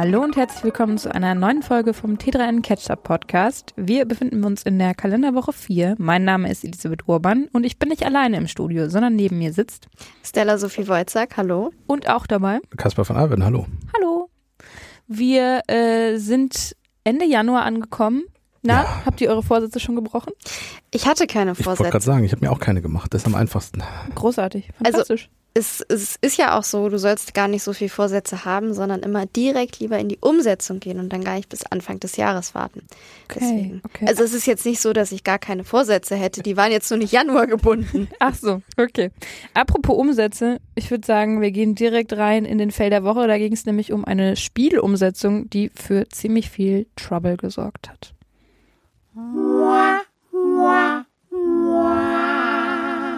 Hallo und herzlich willkommen zu einer neuen Folge vom T3N Catch-Up Podcast. Wir befinden uns in der Kalenderwoche 4. Mein Name ist Elisabeth Urban und ich bin nicht alleine im Studio, sondern neben mir sitzt Stella Sophie Wojcak, hallo. Und auch dabei Kaspar von Alben, hallo. Hallo. Wir äh, sind Ende Januar angekommen. Na, ja. habt ihr eure Vorsätze schon gebrochen? Ich hatte keine Vorsätze. Ich wollte gerade sagen, ich habe mir auch keine gemacht. Das ist am einfachsten. Großartig, also fantastisch. Also es, es ist ja auch so, du sollst gar nicht so viel Vorsätze haben, sondern immer direkt lieber in die Umsetzung gehen und dann gar nicht bis Anfang des Jahres warten. Okay, okay. Also es ist jetzt nicht so, dass ich gar keine Vorsätze hätte, die waren jetzt nur nicht Januar gebunden. Ach so, okay. Apropos Umsätze, ich würde sagen, wir gehen direkt rein in den Fell der Woche. Da ging es nämlich um eine Spielumsetzung, die für ziemlich viel Trouble gesorgt hat.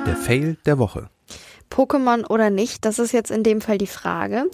Der Fail der Woche. Pokémon oder nicht, das ist jetzt in dem Fall die Frage.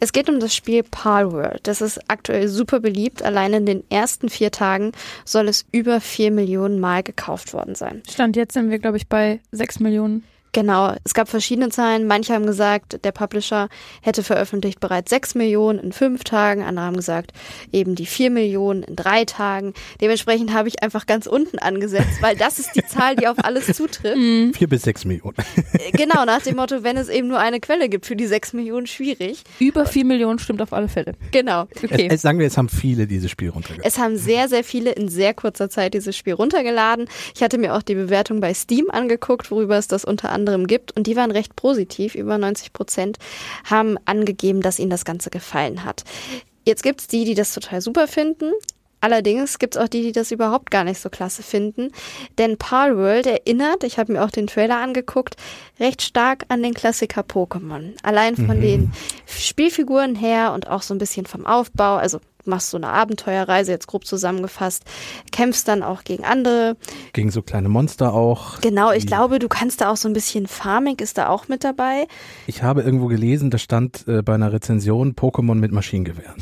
Es geht um das Spiel Palworld. Das ist aktuell super beliebt. Allein in den ersten vier Tagen soll es über vier Millionen Mal gekauft worden sein. Stand jetzt sind wir, glaube ich, bei sechs Millionen. Genau, es gab verschiedene Zahlen. Manche haben gesagt, der Publisher hätte veröffentlicht bereits 6 Millionen in fünf Tagen. Andere haben gesagt, eben die 4 Millionen in drei Tagen. Dementsprechend habe ich einfach ganz unten angesetzt, weil das ist die Zahl, die auf alles zutrifft. 4 mhm. bis 6 Millionen. Äh, genau, nach dem Motto, wenn es eben nur eine Quelle gibt für die 6 Millionen, schwierig. Über 4 Millionen stimmt auf alle Fälle. Genau. Okay. Es, sagen wir, es haben viele dieses Spiel runtergeladen. Es haben sehr, sehr viele in sehr kurzer Zeit dieses Spiel runtergeladen. Ich hatte mir auch die Bewertung bei Steam angeguckt, worüber es das unter anderem anderem gibt. Und die waren recht positiv. Über 90 Prozent haben angegeben, dass ihnen das Ganze gefallen hat. Jetzt gibt es die, die das total super finden. Allerdings gibt es auch die, die das überhaupt gar nicht so klasse finden. Denn Palworld erinnert, ich habe mir auch den Trailer angeguckt, recht stark an den Klassiker Pokémon. Allein von mhm. den Spielfiguren her und auch so ein bisschen vom Aufbau. Also machst so eine Abenteuerreise, jetzt grob zusammengefasst, kämpfst dann auch gegen andere. Gegen so kleine Monster auch. Genau, ich glaube, du kannst da auch so ein bisschen Farming ist da auch mit dabei. Ich habe irgendwo gelesen, da stand äh, bei einer Rezension Pokémon mit Maschinengewehren.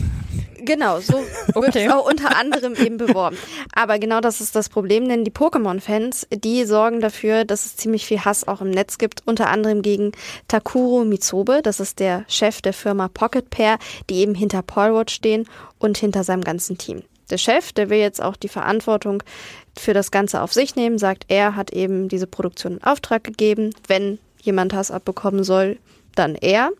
Genau, so wird es auch unter anderem eben beworben. Aber genau das ist das Problem, denn die Pokémon-Fans, die sorgen dafür, dass es ziemlich viel Hass auch im Netz gibt, unter anderem gegen Takuro Mitsobe, das ist der Chef der Firma Pocket Pair, die eben hinter Polwatch stehen und hinter seinem ganzen Team. Der Chef, der will jetzt auch die Verantwortung für das Ganze auf sich nehmen, sagt, er hat eben diese Produktion in Auftrag gegeben. Wenn jemand Hass abbekommen soll, dann er.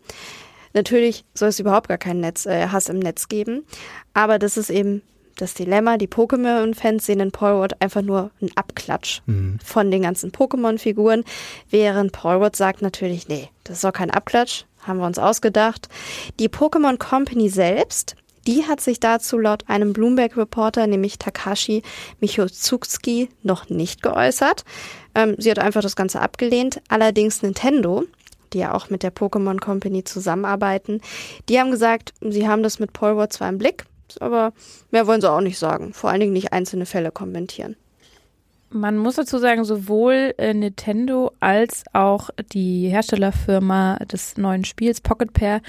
Natürlich soll es überhaupt gar keinen Netz, äh, Hass im Netz geben, aber das ist eben das Dilemma. Die Pokémon-Fans sehen in Polward einfach nur einen Abklatsch mhm. von den ganzen Pokémon-Figuren, während Polward sagt natürlich, nee, das ist doch kein Abklatsch, haben wir uns ausgedacht. Die Pokémon Company selbst die hat sich dazu laut einem Bloomberg-Reporter, nämlich Takashi Michotsuki, noch nicht geäußert. Ähm, sie hat einfach das Ganze abgelehnt. Allerdings Nintendo, die ja auch mit der Pokémon Company zusammenarbeiten, die haben gesagt, sie haben das mit Polwar zwar im Blick, aber mehr wollen sie auch nicht sagen. Vor allen Dingen nicht einzelne Fälle kommentieren. Man muss dazu sagen, sowohl äh, Nintendo als auch die Herstellerfirma des neuen Spiels Pocket Pair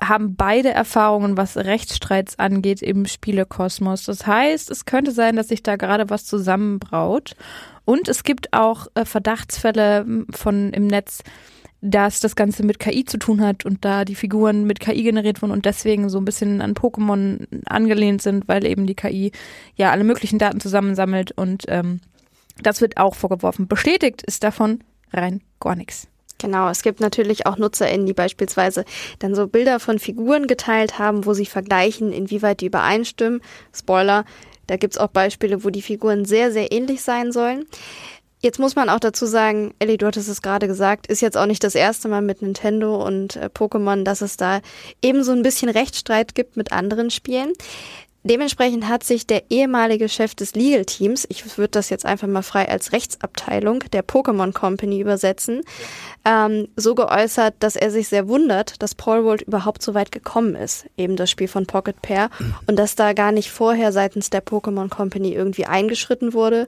haben beide Erfahrungen, was Rechtsstreits angeht im Spielekosmos. Das heißt, es könnte sein, dass sich da gerade was zusammenbraut. Und es gibt auch äh, Verdachtsfälle von im Netz, dass das Ganze mit KI zu tun hat und da die Figuren mit KI generiert wurden und deswegen so ein bisschen an Pokémon angelehnt sind, weil eben die KI ja alle möglichen Daten zusammensammelt und ähm, das wird auch vorgeworfen. Bestätigt ist davon rein gar nichts. Genau, es gibt natürlich auch NutzerInnen, die beispielsweise dann so Bilder von Figuren geteilt haben, wo sie vergleichen, inwieweit die übereinstimmen. Spoiler, da gibt's auch Beispiele, wo die Figuren sehr, sehr ähnlich sein sollen. Jetzt muss man auch dazu sagen, Ellie, du hattest es gerade gesagt, ist jetzt auch nicht das erste Mal mit Nintendo und äh, Pokémon, dass es da eben so ein bisschen Rechtsstreit gibt mit anderen Spielen. Dementsprechend hat sich der ehemalige Chef des Legal Teams, ich würde das jetzt einfach mal frei als Rechtsabteilung der Pokémon Company übersetzen, ähm, so geäußert, dass er sich sehr wundert, dass Paul World überhaupt so weit gekommen ist, eben das Spiel von Pocket Pair, und dass da gar nicht vorher seitens der Pokémon Company irgendwie eingeschritten wurde.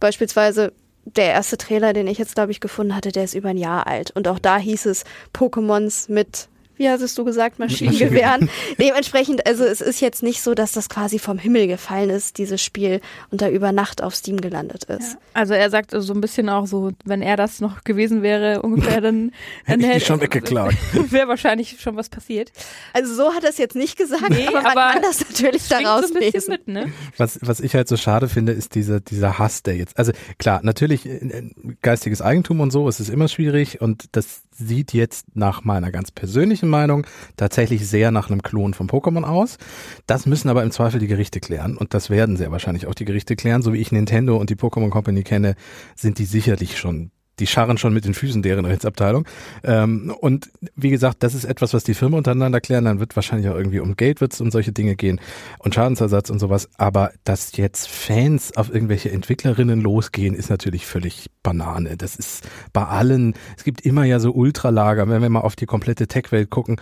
Beispielsweise der erste Trailer, den ich jetzt, glaube ich, gefunden hatte, der ist über ein Jahr alt. Und auch da hieß es Pokémons mit wie hast du gesagt, Maschinengewehren. Dementsprechend, also es ist jetzt nicht so, dass das quasi vom Himmel gefallen ist, dieses Spiel, und da über Nacht auf Steam gelandet ist. Ja. Also er sagt so ein bisschen auch so, wenn er das noch gewesen wäre, ungefähr, dann, dann hätte ich schon weggeklagt. Wäre wahrscheinlich schon was passiert. Also so hat er es jetzt nicht gesagt, nee, aber man aber kann das natürlich daraus so lesen. Mit, ne? was, was ich halt so schade finde, ist dieser, dieser Hass, der jetzt, also klar, natürlich äh, äh, geistiges Eigentum und so, es ist immer schwierig und das sieht jetzt nach meiner ganz persönlichen Meinung tatsächlich sehr nach einem Klon von Pokémon aus. Das müssen aber im Zweifel die Gerichte klären und das werden sehr wahrscheinlich auch die Gerichte klären. So wie ich Nintendo und die Pokémon Company kenne, sind die sicherlich schon die scharren schon mit den Füßen deren Rechtsabteilung. Ähm, und wie gesagt, das ist etwas, was die Firmen untereinander klären. Dann wird wahrscheinlich auch irgendwie um Geld wird's um solche Dinge gehen und Schadensersatz und sowas. Aber dass jetzt Fans auf irgendwelche Entwicklerinnen losgehen, ist natürlich völlig Banane. Das ist bei allen, es gibt immer ja so Ultralager, wenn wir mal auf die komplette Tech-Welt gucken.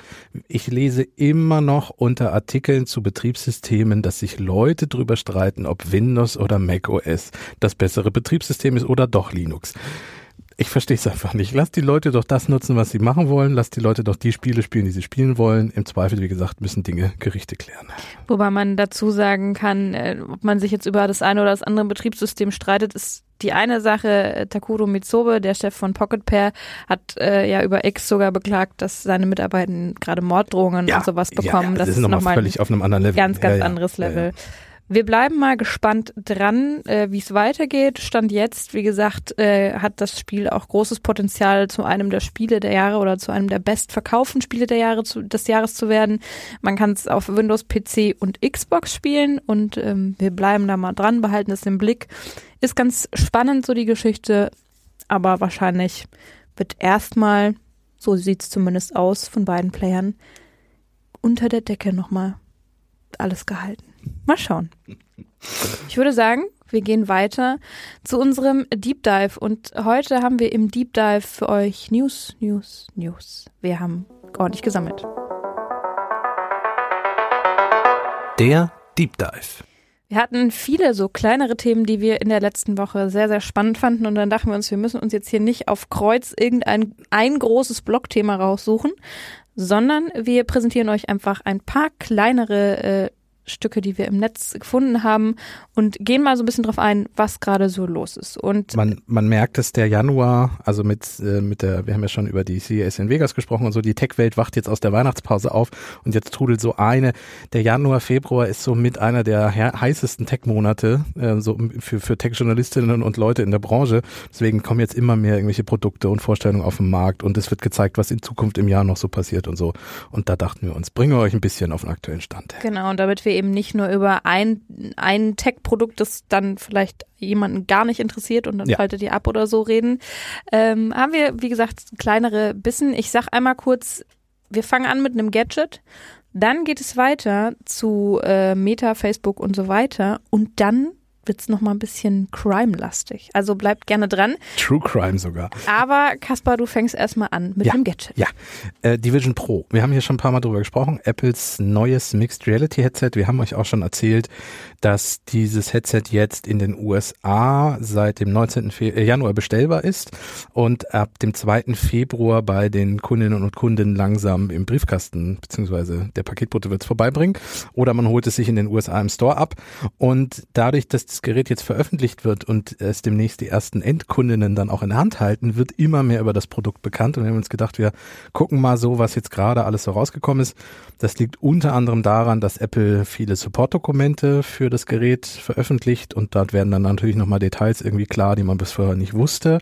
Ich lese immer noch unter Artikeln zu Betriebssystemen, dass sich Leute drüber streiten, ob Windows oder Mac OS das bessere Betriebssystem ist oder doch Linux. Ich verstehe es einfach nicht. Lass die Leute doch das nutzen, was sie machen wollen. Lass die Leute doch die Spiele spielen, die sie spielen wollen. Im Zweifel, wie gesagt, müssen Dinge Gerichte klären. Wobei man dazu sagen kann, äh, ob man sich jetzt über das eine oder das andere Betriebssystem streitet, ist die eine Sache. Takuro Mitsobe, der Chef von Pocket Pair, hat äh, ja über X sogar beklagt, dass seine Mitarbeiter gerade Morddrohungen ja, und sowas bekommen. Ja, ja, das, das ist nochmal noch völlig auf einem anderen Level. Ganz, ganz anderes Level. Wir bleiben mal gespannt dran, äh, wie es weitergeht. Stand jetzt, wie gesagt, äh, hat das Spiel auch großes Potenzial, zu einem der Spiele der Jahre oder zu einem der bestverkauften Spiele der Jahre zu, des Jahres zu werden. Man kann es auf Windows, PC und Xbox spielen und ähm, wir bleiben da mal dran, behalten es im Blick. Ist ganz spannend so die Geschichte, aber wahrscheinlich wird erstmal, so sieht es zumindest aus von beiden Playern, unter der Decke nochmal alles gehalten. Mal schauen. Ich würde sagen, wir gehen weiter zu unserem Deep Dive. Und heute haben wir im Deep Dive für euch News, News, News. Wir haben ordentlich gesammelt. Der Deep Dive. Wir hatten viele so kleinere Themen, die wir in der letzten Woche sehr, sehr spannend fanden. Und dann dachten wir uns, wir müssen uns jetzt hier nicht auf Kreuz irgendein ein großes Blogthema raussuchen, sondern wir präsentieren euch einfach ein paar kleinere äh, Stücke, die wir im Netz gefunden haben und gehen mal so ein bisschen drauf ein, was gerade so los ist. Und man, man merkt, dass der Januar, also mit, äh, mit der, wir haben ja schon über die CES in Vegas gesprochen und so, die Tech-Welt wacht jetzt aus der Weihnachtspause auf und jetzt trudelt so eine. Der Januar, Februar ist so mit einer der heißesten Tech-Monate, äh, so für, für Tech-Journalistinnen und Leute in der Branche. Deswegen kommen jetzt immer mehr irgendwelche Produkte und Vorstellungen auf den Markt und es wird gezeigt, was in Zukunft im Jahr noch so passiert und so. Und da dachten wir uns, bringen wir euch ein bisschen auf den aktuellen Stand. Genau, und damit wir eben nicht nur über ein, ein Tech-Produkt, das dann vielleicht jemanden gar nicht interessiert und dann ja. faltet ihr ab oder so reden, ähm, haben wir, wie gesagt, kleinere Bissen. Ich sag einmal kurz, wir fangen an mit einem Gadget, dann geht es weiter zu äh, Meta, Facebook und so weiter und dann wird es nochmal ein bisschen crime-lastig. Also bleibt gerne dran. True Crime sogar. Aber Kaspar, du fängst erstmal an mit ja, dem Gadget. Ja, äh, Division Pro. Wir haben hier schon ein paar Mal drüber gesprochen. Apples neues Mixed Reality Headset. Wir haben euch auch schon erzählt, dass dieses Headset jetzt in den USA seit dem 19. Fe äh, Januar bestellbar ist und ab dem 2. Februar bei den Kundinnen und Kunden langsam im Briefkasten beziehungsweise der Paketbote wird es vorbeibringen oder man holt es sich in den USA im Store ab und dadurch, dass das Gerät jetzt veröffentlicht wird und es demnächst die ersten Endkundinnen dann auch in der Hand halten, wird immer mehr über das Produkt bekannt und wir haben uns gedacht, wir gucken mal so, was jetzt gerade alles so rausgekommen ist. Das liegt unter anderem daran, dass Apple viele Support-Dokumente für das Gerät veröffentlicht und dort werden dann natürlich nochmal Details irgendwie klar, die man bis vorher nicht wusste.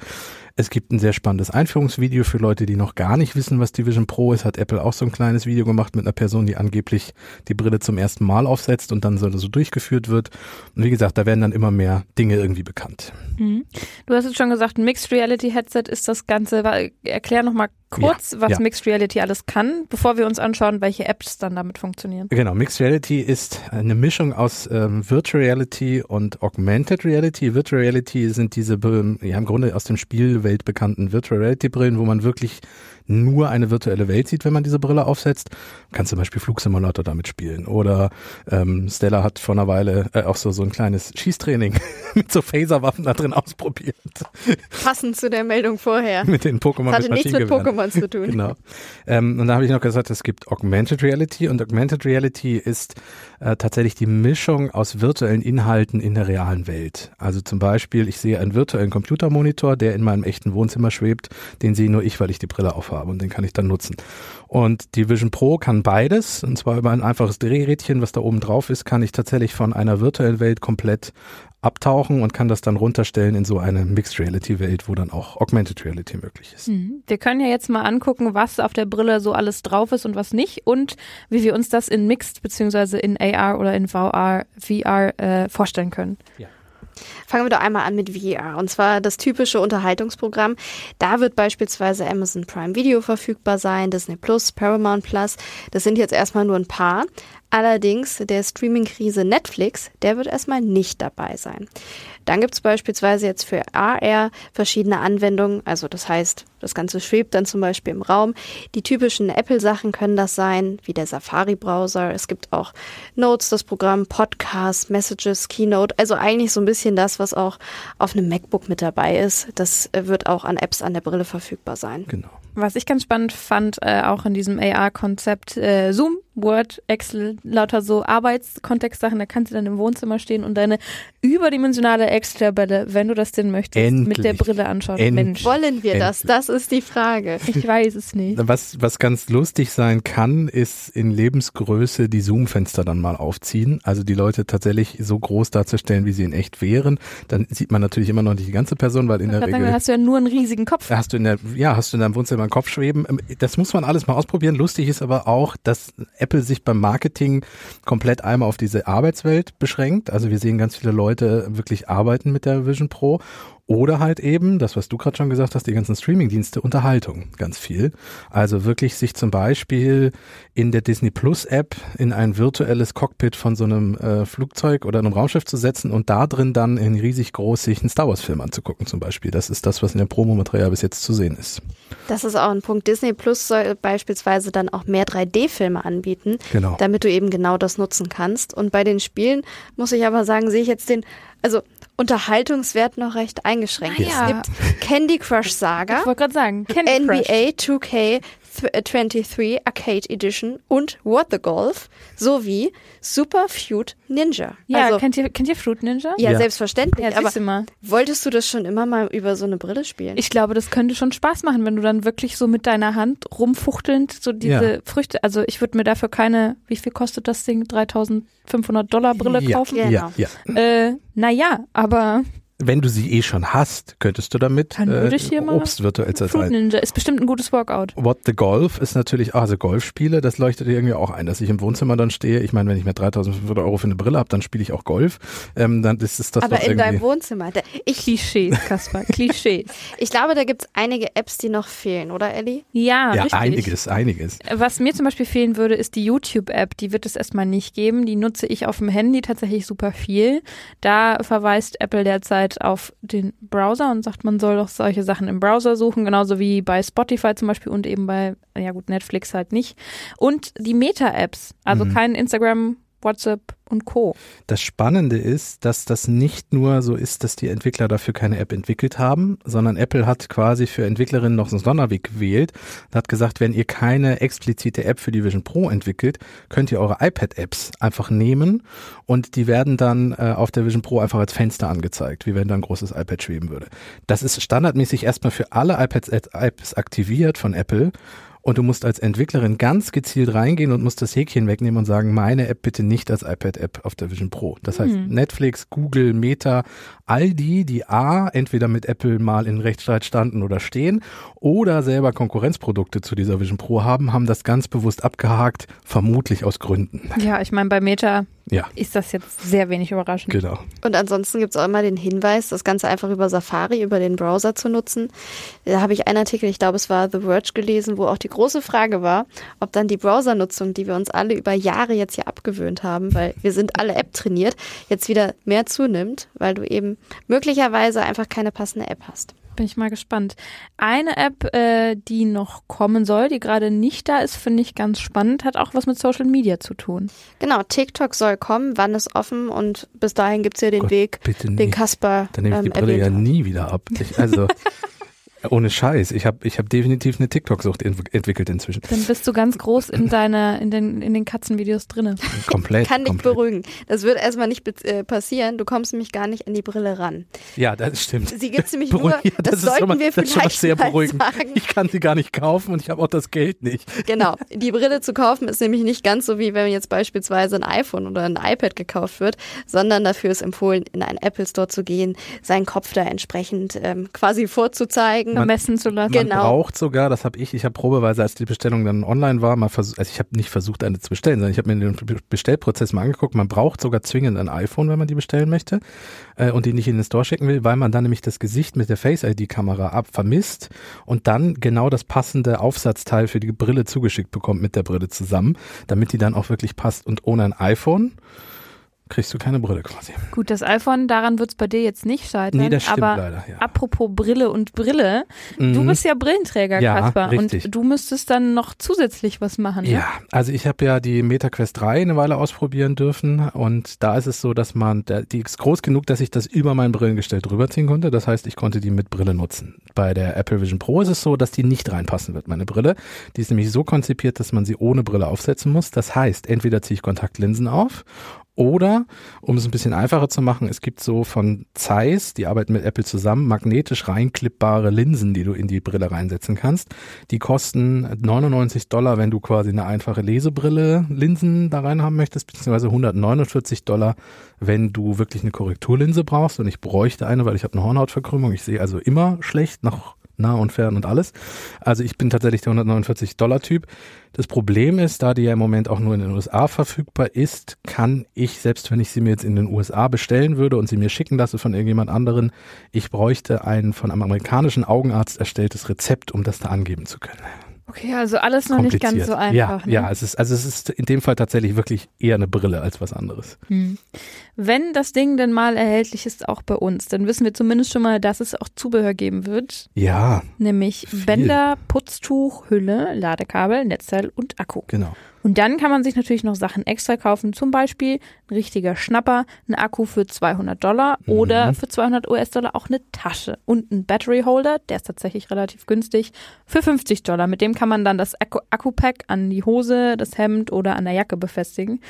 Es gibt ein sehr spannendes Einführungsvideo für Leute, die noch gar nicht wissen, was Division Pro ist. Hat Apple auch so ein kleines Video gemacht mit einer Person, die angeblich die Brille zum ersten Mal aufsetzt und dann so, so durchgeführt wird. Und wie gesagt, da werden dann immer mehr Dinge irgendwie bekannt. Mhm. Du hast jetzt schon gesagt, ein Mixed Reality Headset ist das Ganze. Erklär nochmal kurz, ja, was ja. Mixed Reality alles kann, bevor wir uns anschauen, welche Apps dann damit funktionieren. Genau, Mixed Reality ist eine Mischung aus ähm, Virtual Reality und Augmented Reality. Virtual Reality sind diese, ja im Grunde aus dem Spielwelt bekannten Virtual Reality Brillen, wo man wirklich nur eine virtuelle Welt sieht, wenn man diese Brille aufsetzt. Man kann zum Beispiel Flugsimulator damit spielen. Oder ähm, Stella hat vor einer Weile äh, auch so, so ein kleines Schießtraining mit so Phaserwaffen da drin ausprobiert. Passend zu der Meldung vorher. mit den Pokémon. Das hatte nichts mit Pokémon zu tun. Genau. Ähm, und da habe ich noch gesagt, es gibt Augmented Reality und Augmented Reality ist äh, tatsächlich die Mischung aus virtuellen Inhalten in der realen Welt. Also zum Beispiel, ich sehe einen virtuellen Computermonitor, der in meinem echten Wohnzimmer schwebt, den sehe nur ich, weil ich die Brille aufhabe und den kann ich dann nutzen. Und die Vision Pro kann beides, und zwar über ein einfaches Drehrädchen, was da oben drauf ist, kann ich tatsächlich von einer virtuellen Welt komplett abtauchen und kann das dann runterstellen in so eine Mixed Reality Welt, wo dann auch Augmented Reality möglich ist. Mhm. Wir können ja jetzt mal angucken, was auf der Brille so alles drauf ist und was nicht und wie wir uns das in Mixed beziehungsweise in AR oder in VR, VR äh, vorstellen können. Ja. Fangen wir doch einmal an mit VR. Und zwar das typische Unterhaltungsprogramm. Da wird beispielsweise Amazon Prime Video verfügbar sein, Disney Plus, Paramount Plus. Das sind jetzt erstmal nur ein paar. Allerdings der Streaming-Krise Netflix, der wird erstmal nicht dabei sein. Dann gibt es beispielsweise jetzt für AR verschiedene Anwendungen. Also das heißt, das Ganze schwebt dann zum Beispiel im Raum. Die typischen Apple-Sachen können das sein, wie der Safari-Browser. Es gibt auch Notes, das Programm, Podcasts, Messages, Keynote. Also eigentlich so ein bisschen das, was auch auf einem MacBook mit dabei ist. Das wird auch an Apps an der Brille verfügbar sein. Genau. Was ich ganz spannend fand, äh, auch in diesem AR-Konzept, äh, Zoom, Word, Excel, lauter so Arbeitskontextsachen, da kannst du dann im Wohnzimmer stehen und deine überdimensionale Excel-Tabelle, wenn du das denn möchtest, Endlich. mit der Brille anschauen. Endlich. Mensch, Wollen wir das? Endlich. Das ist die Frage. ich weiß es nicht. Was, was ganz lustig sein kann, ist in Lebensgröße die Zoom-Fenster dann mal aufziehen. Also die Leute tatsächlich so groß darzustellen, wie sie in echt wären. Dann sieht man natürlich immer noch nicht die ganze Person, weil in Ich der Regel sagen, hast du ja nur einen riesigen Kopf. hast du in der, ja, hast du in deinem Wohnzimmer einen Kopf schweben. Ähm, Das muss man alles mal ausprobieren. Lustig ist aber auch, dass Apple sich beim Marketing komplett einmal auf diese Arbeitswelt beschränkt. Also wir sehen ganz viele Leute wirklich arbeiten mit der Vision Pro oder halt eben, das was du gerade schon gesagt hast, die ganzen Streamingdienste, Unterhaltung, ganz viel. Also wirklich sich zum Beispiel in der Disney Plus App in ein virtuelles Cockpit von so einem äh, Flugzeug oder einem Raumschiff zu setzen und da drin dann in riesig groß sich einen Star Wars Film anzugucken zum Beispiel. Das ist das, was in dem Promomaterial bis jetzt zu sehen ist. Das ist auch ein Punkt. Disney Plus soll beispielsweise dann auch mehr 3D-Filme anbieten, Genau. damit du eben genau das nutzen kannst. Und bei den Spielen muss ich aber sagen, sehe ich jetzt den, also Unterhaltungswert noch recht eingeschränkt. Naja. Es gibt Candy Crush Saga, Ich wollte gerade sagen, Candy Crush. NBA 2K 23 Arcade Edition und What the Golf sowie Super Feud Ninja. Ja, also, kennt, ihr, kennt ihr Fruit Ninja? ja, Ja. selbstverständlich. Ja, aber mal. wolltest du das schon immer mal über so eine Brille spielen? Ich glaube, das könnte schon Spaß machen, wenn du dann wirklich so mit deiner Hand rumfuchtelnd so diese Ja. Früchte, also ich würde mir dafür keine, wie viel kostet das Ding, 3500 Dollar Brille ja, kaufen? Genau. Ja, ja. Äh, naja, aber Wenn du sie eh schon hast, könntest du damit Dann würde ich hier mal Obst virtuell Fruit zerteilen. Ninja ist bestimmt ein gutes Workout. What the Golf ist natürlich, also Golfspiele, das leuchtet dir irgendwie auch ein, dass ich im Wohnzimmer dann stehe. Ich meine, wenn ich mir 3500 Euro für eine Brille habe, dann spiele ich auch Golf. Ähm, dann ist es das aber doch in deinem Wohnzimmer. Da- Ich, Klischees, Kaspar, Klischees. ich glaube, da gibt es einige Apps, die noch fehlen, oder Ellie? Ja, ja, richtig. einiges, einiges. Was mir zum Beispiel fehlen würde, ist die YouTube-App. Die wird es erstmal nicht geben. Die nutze ich auf dem Handy tatsächlich super viel. Da verweist Apple derzeit auf den Browser und sagt, man soll doch solche Sachen im Browser suchen, genauso wie bei Spotify zum Beispiel und eben bei, ja gut, Netflix halt nicht. Und die Meta-Apps, also Mhm. kein Instagram, WhatsApp und Co. Das Spannende ist, dass das nicht nur so ist, dass die Entwickler dafür keine App entwickelt haben, sondern Apple hat quasi für Entwicklerinnen noch einen Sonderweg gewählt und hat gesagt, wenn ihr keine explizite App für die Vision Pro entwickelt, könnt ihr eure iPad-Apps einfach nehmen und die werden dann äh, auf der Vision Pro einfach als Fenster angezeigt, wie wenn da ein großes iPad schweben würde. Das ist standardmäßig erstmal für alle iPads-Apps aktiviert von Apple und du musst als Entwicklerin ganz gezielt reingehen und musst das Häkchen wegnehmen und sagen, meine App bitte nicht als iPad-App auf der Vision Pro. Das heißt, Mhm. Netflix, Google, Meta, all die, die A, entweder mit Apple mal in Rechtsstreit standen oder stehen oder selber Konkurrenzprodukte zu dieser Vision Pro haben, haben das ganz bewusst abgehakt, vermutlich aus Gründen. Ja, ich meine, bei Meta Ja, ist das jetzt sehr wenig überraschend. genau. Und ansonsten gibt es auch immer den Hinweis, das Ganze einfach über Safari, über den Browser zu nutzen. Da habe ich einen Artikel, ich glaube, es war The Verge gelesen, wo auch die große Frage war, ob dann die Browsernutzung, die wir uns alle über Jahre jetzt hier abgewöhnt haben, weil wir sind alle App trainiert, jetzt wieder mehr zunimmt, weil du eben möglicherweise einfach keine passende App hast. bin ich mal gespannt. Eine App, äh, die noch kommen soll, die gerade nicht da ist, finde ich ganz spannend, hat auch was mit Social Media zu tun. Genau, TikTok soll kommen, wann ist offen und bis dahin gibt's ja den Gott, Weg, bitte den. Kasper Dann nehme ich die ähm, Brille ja nie wieder ab. Ich, also ohne Scheiß. Ich habe ich hab definitiv eine TikTok-Sucht ent entwickelt inzwischen. Dann bist du ganz groß in deiner, in den, in den Katzenvideos drinne. Komplett. Kann dich komplett. beruhigen. Das wird erstmal nicht äh, passieren. Du kommst nämlich gar nicht an die Brille ran. Ja, das stimmt. Sie gibt's nämlich nur, Beruhig- das, ist sollten schon mal, wir das ist vielleicht schon mal sehr beruhigend. sagen. Ich kann sie gar nicht kaufen und ich habe auch das Geld nicht. Genau. Die Brille zu kaufen ist nämlich nicht ganz so wie wenn jetzt beispielsweise ein iPhone oder ein iPad gekauft wird, sondern dafür ist empfohlen, in einen Apple Store zu gehen, seinen Kopf da entsprechend ähm, quasi vorzuzeigen. Vermessen zu lassen. Man Genau. braucht sogar, das habe ich, ich habe probeweise, als die Bestellung dann online war, mal versucht, also ich habe nicht versucht, eine zu bestellen, sondern ich habe mir den Be- Bestellprozess mal angeguckt. Man braucht sogar zwingend ein iPhone, wenn man die bestellen möchte äh, und die nicht in den Store schicken will, weil man dann nämlich das Gesicht mit der Face-ID-Kamera ab vermisst und dann genau das passende Aufsatzteil für die Brille zugeschickt bekommt mit der Brille zusammen, damit die dann auch wirklich passt. Und ohne ein iPhone kriegst du keine Brille quasi. Gut, das iPhone, daran wird's bei dir jetzt nicht scheitern. Nee, das stimmt aber leider, ja. apropos Brille und Brille, du Mhm. bist ja Brillenträger, Ja, Kaspar. richtig. Und du müsstest dann noch zusätzlich was machen. Ne? Ja, also ich habe ja die MetaQuest 3 eine Weile ausprobieren dürfen und da ist es so, dass man, die ist groß genug, dass ich das über mein Brillengestell drüber ziehen konnte. Das heißt, ich konnte die mit Brille nutzen. Bei der Apple Vision Pro ist es so, dass die nicht reinpassen wird, meine Brille. Die ist nämlich so konzipiert, dass man sie ohne Brille aufsetzen muss. Das heißt, entweder ziehe ich Kontaktlinsen auf oder, um es ein bisschen einfacher zu machen, es gibt so von Zeiss, die arbeiten mit Apple zusammen, magnetisch reinklippbare Linsen, die du in die Brille reinsetzen kannst. Die kosten 99 Dollar, wenn du quasi eine einfache Lesebrille Linsen da rein haben möchtest, beziehungsweise 149 Dollar, wenn du wirklich eine Korrekturlinse brauchst. Und ich bräuchte eine, weil ich habe eine Hornhautverkrümmung. Ich sehe also immer schlecht nach nah und fern und alles. Also ich bin tatsächlich der 149 Dollar Typ. Das Problem ist, da die ja im Moment auch nur in den USA verfügbar ist, kann ich, selbst wenn ich sie mir jetzt in den USA bestellen würde und sie mir schicken lasse von irgendjemand anderen, ich bräuchte ein von einem amerikanischen Augenarzt erstelltes Rezept, um das da angeben zu können. Okay, also alles noch nicht ganz so einfach. Ja, ne? ja, es ist, also es ist in dem Fall tatsächlich wirklich eher eine Brille als was anderes. Hm. Wenn das Ding denn mal erhältlich ist, auch bei uns, dann wissen wir zumindest schon mal, dass es auch Zubehör geben wird. Ja, Nämlich Viel. Bänder, Putztuch, Hülle, Ladekabel, Netzteil und Akku. genau. Und dann kann man sich natürlich noch Sachen extra kaufen, zum Beispiel ein richtiger Schnapper, ein Akku für 200 Dollar Mhm. oder für 200 US-Dollar auch eine Tasche und ein Battery Holder, der ist tatsächlich relativ günstig, für 50 Dollar. Mit dem kann man dann das Akku Akku-Pack an die Hose, das Hemd oder an der Jacke befestigen.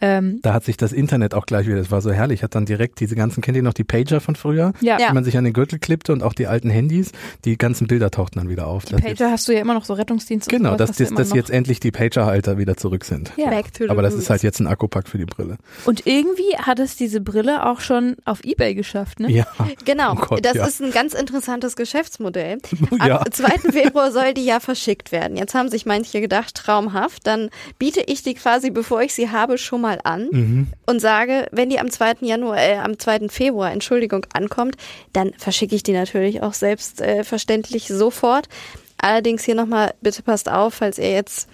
Ähm, Da hat sich das Internet auch gleich wieder, das war so herrlich, hat dann direkt diese ganzen, kennt ihr noch die Pager von früher? ja, Ja. Die man sich an den Gürtel klippte und auch die alten Handys, die ganzen Bilder tauchten dann wieder auf. die Pager hast du ja immer noch so Rettungsdienst. Genau, dass, immer dass noch. jetzt endlich die Pagerhalter wieder zurück sind. Ja. Back to the Aber das ist halt jetzt ein Akkupack für die Brille. Und irgendwie hat es diese Brille auch schon auf Ebay geschafft, ne? Ja, Genau, Oh Gott, das ja. ist ein ganz interessantes Geschäftsmodell. Am ja. 2. Februar soll die ja verschickt werden. Jetzt haben sich manche gedacht, traumhaft. Dann biete ich die quasi, bevor ich sie habe, schon mal an Mhm. und sage, wenn die am 2. Januar, äh, am 2. Februar, Entschuldigung, ankommt, dann verschicke ich die natürlich auch selbstverständlich sofort. Allerdings hier nochmal, bitte passt auf, falls ihr jetzt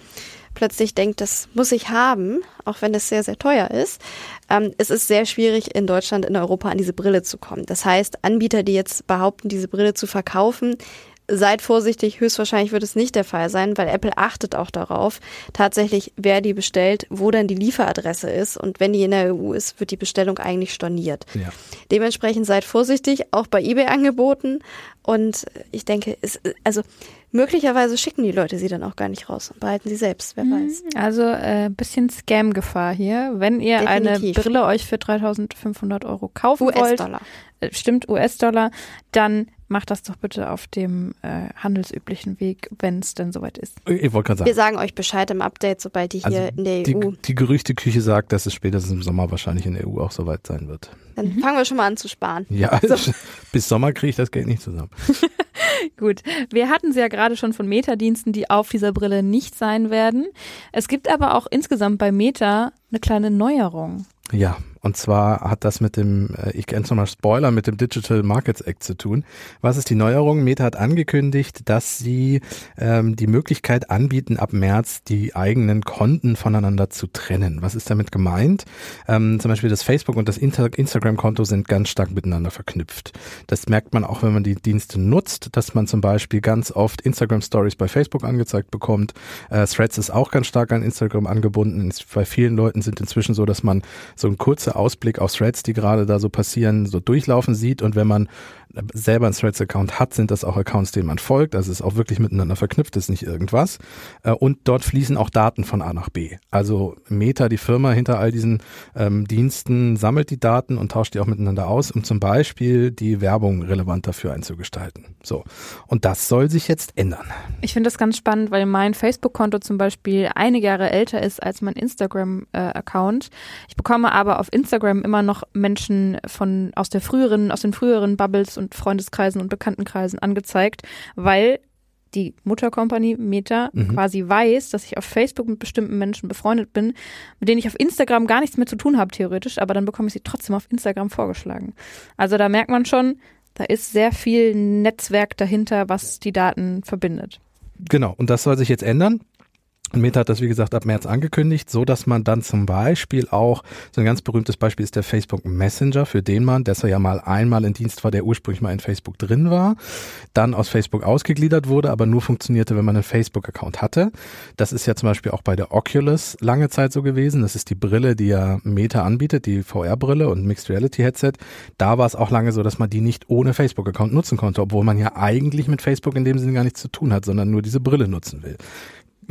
plötzlich denkt, das muss ich haben, auch wenn es sehr, sehr teuer ist. Ähm, es ist sehr schwierig, in Deutschland, in Europa an diese Brille zu kommen. Das heißt, Anbieter, die jetzt behaupten, diese Brille zu verkaufen, seid vorsichtig, höchstwahrscheinlich wird es nicht der Fall sein, weil Apple achtet auch darauf, tatsächlich, wer die bestellt, wo dann die Lieferadresse ist. Und wenn die in der EU ist, wird die Bestellung eigentlich storniert. ja. Dementsprechend seid vorsichtig, auch bei eBay angeboten. Und ich denke, es, also möglicherweise schicken die Leute sie dann auch gar nicht raus und behalten sie selbst, wer weiß. Also äh, bisschen Scam-Gefahr hier. Wenn ihr Definitiv. eine Brille euch für 3.500 Euro kaufen wollt, US-Dollar. äh, stimmt US-Dollar, dann macht das doch bitte auf dem äh, handelsüblichen Weg, wenn es denn soweit ist. Ich wollte gerade Wir sagen. sagen euch Bescheid im Update, sobald die hier Also in der die, EU. die Gerüchteküche sagt, dass es spätestens im Sommer wahrscheinlich in der EU auch soweit sein wird. Dann fangen wir schon mal an zu sparen. Ja, bis Sommer kriege ich das Geld nicht zusammen. Gut, wir hatten sie ja gerade schon von Meta-Diensten, die auf dieser Brille nicht sein werden. Es gibt aber auch insgesamt bei Meta eine kleine Neuerung. Ja, Und zwar hat das mit dem, äh, ich kenne es nochmal Spoiler, mit dem Digital Markets Act zu tun. Was ist die Neuerung? Meta hat angekündigt, dass sie ähm, die Möglichkeit anbieten, ab März die eigenen Konten voneinander zu trennen. Was ist damit gemeint? Ähm, zum Beispiel das Facebook und das Instagram-Konto sind ganz stark miteinander verknüpft. Das merkt man auch, wenn man die Dienste nutzt, dass man zum Beispiel ganz oft Instagram Stories bei Facebook angezeigt bekommt. Äh, Threads ist auch ganz stark an Instagram angebunden. Bei vielen Leuten sind inzwischen so, dass man so einen Ausblick auf Threads, die gerade da so passieren, so durchlaufen sieht. Und wenn man selber einen Threads-Account hat, sind das auch Accounts, denen man folgt. Also es ist auch wirklich miteinander verknüpft, ist nicht irgendwas. Äh, und dort fließen auch Daten von A nach B. Also Meta, die Firma hinter all diesen ähm, Diensten, sammelt die Daten und tauscht die auch miteinander aus, um zum Beispiel die Werbung relevant dafür einzugestalten. So. Und das soll sich jetzt ändern. Ich finde das ganz spannend, weil mein Facebook-Konto zum Beispiel einige Jahre älter ist als mein Instagram-Account. Ich bekomme aber auf Instagram immer noch Menschen von aus der früheren, aus den früheren Bubbles und Freundeskreisen und Bekanntenkreisen angezeigt, weil die Muttercompany Meta mhm. quasi weiß, dass ich auf Facebook mit bestimmten Menschen befreundet bin, mit denen ich auf Instagram gar nichts mehr zu tun habe, theoretisch, aber dann bekomme ich sie trotzdem auf Instagram vorgeschlagen. Also da merkt man schon, da ist sehr viel Netzwerk dahinter, was die Daten verbindet. Genau, und das soll sich jetzt ändern. Und Meta hat das, wie gesagt, ab März angekündigt, so dass man dann zum Beispiel auch, so ein ganz berühmtes Beispiel ist der Facebook Messenger, für den man, dass er ja mal einmal in Dienst war, der ursprünglich mal in Facebook drin war, dann aus Facebook ausgegliedert wurde, aber nur funktionierte, wenn man einen Facebook-Account hatte. Das ist ja zum Beispiel auch bei der Oculus lange Zeit so gewesen. Das ist die Brille, die ja Meta anbietet, die VR-Brille und Mixed Reality Headset. Da war es auch lange so, dass man die nicht ohne Facebook-Account nutzen konnte, obwohl man ja eigentlich mit Facebook in dem Sinne gar nichts zu tun hat, sondern nur diese Brille nutzen will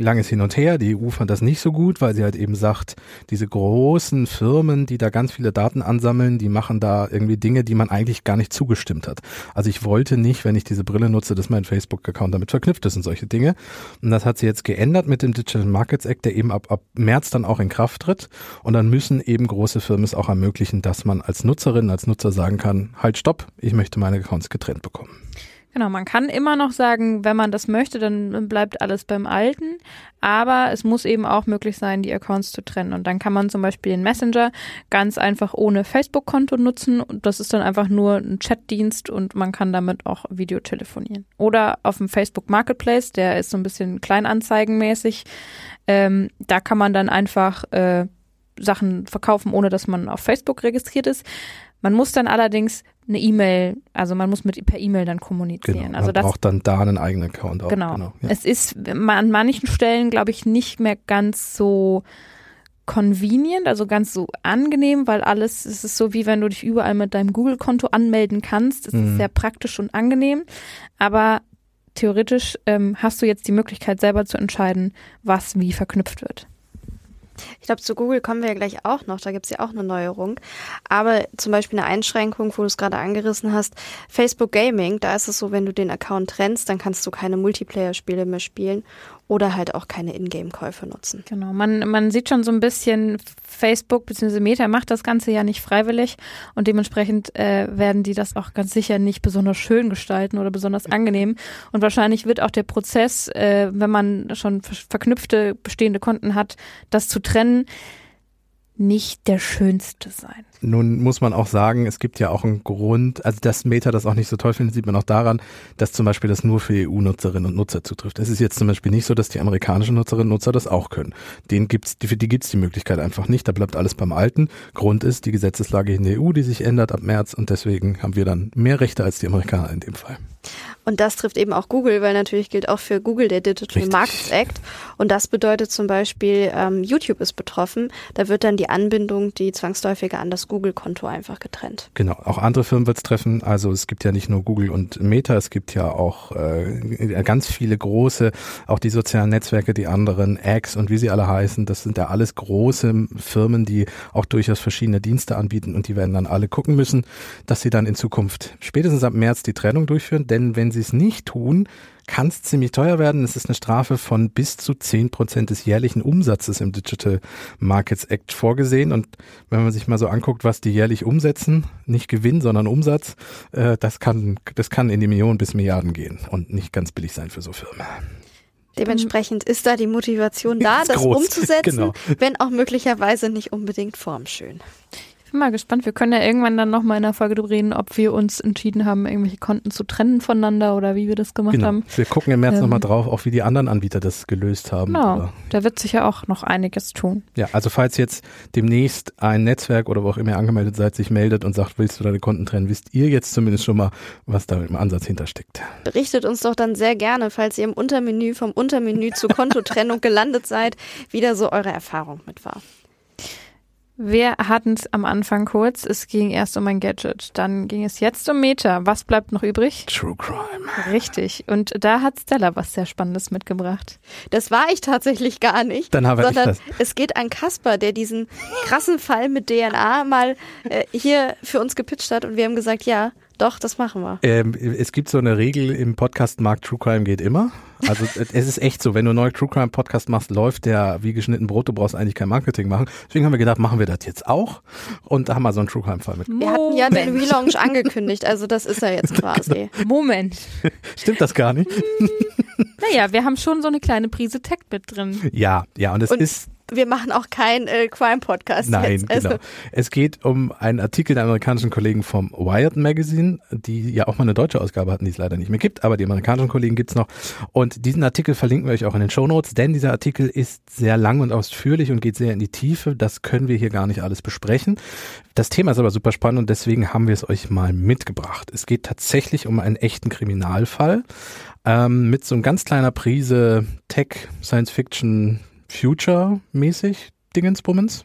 langes Hin und Her. Die EU fand das nicht so gut, weil sie halt eben sagt, diese großen Firmen, die da ganz viele Daten ansammeln, die machen da irgendwie Dinge, die man eigentlich gar nicht zugestimmt hat. Also ich wollte nicht, wenn ich diese Brille nutze, dass mein Facebook-Account damit verknüpft ist und solche Dinge. Und das hat sie jetzt geändert mit dem Digital Markets Act, der eben ab, ab März dann auch in Kraft tritt. Und dann müssen eben große Firmen es auch ermöglichen, dass man als Nutzerin, als Nutzer sagen kann, halt stopp, ich möchte meine Accounts getrennt bekommen. Genau, man kann immer noch sagen, wenn man das möchte, dann bleibt alles beim Alten. Aber es muss eben auch möglich sein, die Accounts zu trennen. Und dann kann man zum Beispiel den Messenger ganz einfach ohne Facebook-Konto nutzen. Und das ist dann einfach nur ein Chatdienst und man kann damit auch Video telefonieren. Oder auf dem Facebook Marketplace, der ist so ein bisschen kleinanzeigenmäßig. Ähm, da kann man dann einfach äh, Sachen verkaufen, ohne dass man auf Facebook registriert ist. Man muss dann allerdings eine E-Mail, also man muss mit per E-Mail dann kommunizieren. Genau, also man das, braucht dann da einen eigenen Account auch. Genau. genau ja. Es ist an manchen Stellen, glaube ich, nicht mehr ganz so convenient, also ganz so angenehm, weil alles, es ist so wie wenn du dich überall mit deinem Google-Konto anmelden kannst. Es mhm. ist sehr praktisch und angenehm. Aber theoretisch ähm, hast du jetzt die Möglichkeit, selber zu entscheiden, was wie verknüpft wird. Ich glaube, zu Google kommen wir ja gleich auch noch. Da gibt es ja auch eine Neuerung. Aber zum Beispiel eine Einschränkung, wo du es gerade angerissen hast, Facebook Gaming, da ist es so, wenn du den Account trennst, dann kannst du keine Multiplayer-Spiele mehr spielen oder halt auch keine Ingame-Käufe nutzen. Genau, man, man sieht schon so ein bisschen, Facebook bzw. Meta macht das Ganze ja nicht freiwillig und dementsprechend äh, werden die das auch ganz sicher nicht besonders schön gestalten oder besonders angenehm. Und wahrscheinlich wird auch der Prozess, äh, wenn man schon verknüpfte bestehende Konten hat, das zu trennen, nicht der schönste sein. Nun muss man auch sagen, es gibt ja auch einen Grund, also dass Meta das auch nicht so toll findet, sieht man auch daran, dass zum Beispiel das nur für EU-Nutzerinnen und Nutzer zutrifft. Es ist jetzt zum Beispiel nicht so, dass die amerikanischen Nutzerinnen und Nutzer das auch können. Den gibt's, für die gibt's die Möglichkeit einfach nicht. Da bleibt alles beim Alten. Grund ist die Gesetzeslage in der EU, die sich ändert ab März und deswegen haben wir dann mehr Rechte als die Amerikaner in dem Fall. Und das trifft eben auch Google, weil natürlich gilt auch für Google der Digital Richtig. Markets Act. Und das bedeutet zum Beispiel, ähm, YouTube ist betroffen. Da wird dann die Anbindung, die zwangsläufige an das Google-Konto einfach getrennt. Genau, auch andere Firmen wird es treffen. Also es gibt ja nicht nur Google und Meta, es gibt ja auch äh, ganz viele große, auch die sozialen Netzwerke, die anderen, X und wie sie alle heißen. Das sind ja alles große Firmen, die auch durchaus verschiedene Dienste anbieten und die werden dann alle gucken müssen, dass sie dann in Zukunft spätestens ab März die Trennung durchführen denn wenn sie es nicht tun, kann es ziemlich teuer werden. Es ist eine Strafe von bis zu zehn Prozent des jährlichen Umsatzes im Digital Markets Act vorgesehen. Und wenn man sich mal so anguckt, was die jährlich umsetzen, nicht Gewinn, sondern Umsatz, äh, das kann, das kann in die Millionen bis Milliarden gehen und nicht ganz billig sein für so Firmen. Dementsprechend ist da die Motivation da, das groß. umzusetzen, genau. wenn auch möglicherweise nicht unbedingt formschön bin mal gespannt. Wir können ja irgendwann dann nochmal in der Folge darüber reden, ob wir uns entschieden haben, irgendwelche Konten zu trennen voneinander oder wie wir das gemacht genau. haben. Wir gucken im März ähm, nochmal drauf, auch wie die anderen Anbieter das gelöst haben. Genau, oder. da wird sich ja auch noch einiges tun. Ja, also falls jetzt demnächst ein Netzwerk oder wo auch immer ihr angemeldet seid, sich meldet und sagt, willst du deine Konten trennen, wisst ihr jetzt zumindest schon mal, was da im Ansatz hintersteckt. Berichtet uns doch dann sehr gerne, falls ihr im Untermenü vom Untermenü zur Kontotrennung gelandet seid, wie da so eure Erfahrung mit war. Wir hatten es am Anfang kurz. Es ging erst um ein Gadget, dann ging es jetzt um Meta. Was bleibt noch übrig? True Crime. Richtig. Und da hat Stella was sehr Spannendes mitgebracht. Das war ich tatsächlich gar nicht. Dann haben wir sondern es geht an Kasper, der diesen krassen Fall mit DNA mal äh, hier für uns gepitcht hat und wir haben gesagt, ja, doch, das machen wir. Ähm, es gibt so eine Regel im Podcast-Markt, True Crime geht immer. Also es ist echt so, wenn du einen neuen True Crime Podcast machst, läuft der wie geschnitten Brot, du brauchst eigentlich kein Marketing machen. Deswegen haben wir gedacht, machen wir das jetzt auch und da haben wir so einen True Crime Fall mit. Wir hatten ja den Relaunch angekündigt, also das ist er jetzt quasi. Moment. Stimmt das gar nicht? Naja, wir haben schon so eine kleine Prise Tech mit drin. Ja, ja, und es und ist wir machen auch keinen äh, Crime-Podcast. Nein, jetzt. Also. genau. Es geht um einen Artikel der amerikanischen Kollegen vom Wired Magazine, die ja auch mal eine deutsche Ausgabe hatten, die es leider nicht mehr gibt, aber die amerikanischen Kollegen gibt's noch. Und diesen Artikel verlinken wir euch auch in den Show Notes, denn dieser Artikel ist sehr lang und ausführlich und geht sehr in die Tiefe. Das können wir hier gar nicht alles besprechen. Das Thema ist aber super spannend und deswegen haben wir es euch mal mitgebracht. Es geht tatsächlich um einen echten Kriminalfall ähm, mit so einem ganz kleiner Prise Tech, Science Fiction, Future-mäßig Dingensbummens.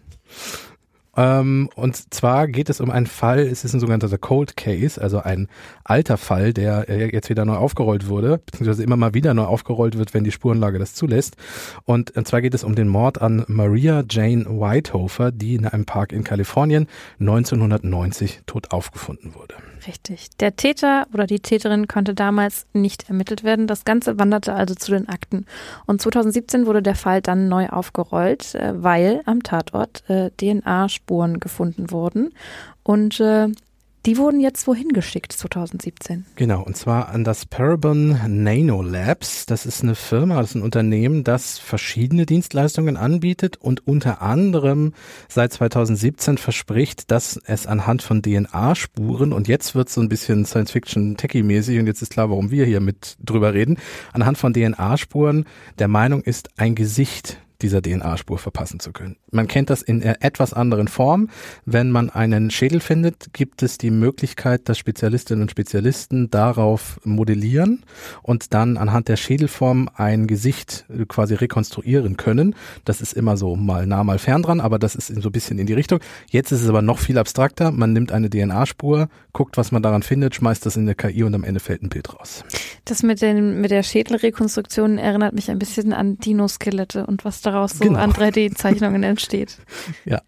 Ähm, und zwar geht es um einen Fall, es ist ein sogenannter Cold Case, also ein alter Fall, der äh, jetzt wieder neu aufgerollt wurde, beziehungsweise immer mal wieder neu aufgerollt wird, wenn die Spurenlage das zulässt. Und, und zwar geht es um den Mord an Maria Jane Whitehofer, die in einem Park in Kalifornien 1990 tot aufgefunden wurde. Richtig. Der Täter oder die Täterin konnte damals nicht ermittelt werden. Das Ganze wanderte also zu den Akten. Und 2017 wurde der Fall dann neu aufgerollt, äh, weil am Tatort äh, DNA-Spuren gefunden wurden. Und äh, die wurden jetzt wohin geschickt 2017? Genau, und zwar an das Parabon Nanolabs. Das ist eine Firma, das ist ein Unternehmen, das verschiedene Dienstleistungen anbietet und unter anderem seit 2017 verspricht, dass es anhand von DNA-Spuren, und jetzt wird so ein bisschen Science-Fiction-Techie-mäßig und jetzt ist klar, warum wir hier mit drüber reden, anhand von DNA-Spuren der Meinung ist, ein Gesicht dieser DNA-Spur verpassen zu können. Man kennt das in etwas anderen Form. Wenn man einen Schädel findet, gibt es die Möglichkeit, dass Spezialistinnen und Spezialisten darauf modellieren und dann anhand der Schädelform ein Gesicht quasi rekonstruieren können. Das ist immer so mal nah, mal fern dran, aber das ist so ein bisschen in die Richtung. Jetzt ist es aber noch viel abstrakter. Man nimmt eine DNA-Spur, guckt, was man daran findet, schmeißt das in eine KI und am Ende fällt ein Bild raus. Das mit, den, mit der Schädelrekonstruktion erinnert mich ein bisschen an Dinoskelette und was daraus so genau. an 3D-Zeichnungen entsteht. Ja.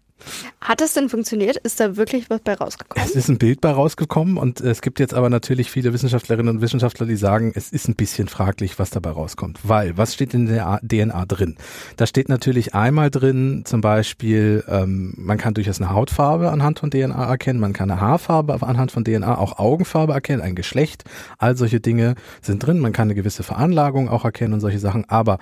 Hat es denn funktioniert? Ist da wirklich was bei rausgekommen? Es ist ein Bild bei rausgekommen und es gibt jetzt aber natürlich viele Wissenschaftlerinnen und Wissenschaftler, die sagen, es ist ein bisschen fraglich, was dabei rauskommt. Weil, was steht in der DNA drin? Da steht natürlich einmal drin, zum Beispiel, ähm, man kann durchaus eine Hautfarbe anhand von DNA erkennen, man kann eine Haarfarbe anhand von DNA, auch Augenfarbe erkennen, ein Geschlecht, all solche Dinge sind drin. Man kann eine gewisse Veranlagung auch erkennen und solche Sachen, aber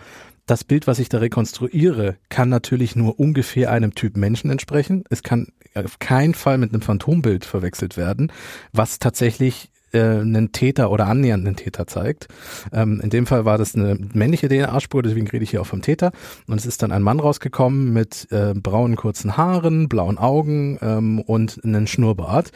das Bild, was ich da rekonstruiere, kann natürlich nur ungefähr einem Typ Menschen entsprechen. Es kann auf keinen Fall mit einem Phantombild verwechselt werden, was tatsächlich äh, einen Täter oder annähernd einen Täter zeigt. Ähm, in dem Fall war das eine männliche DNA-Spur, deswegen rede ich hier auch vom Täter. Und es ist dann ein Mann rausgekommen mit äh, braunen kurzen Haaren, blauen Augen ähm, und einen Schnurrbart.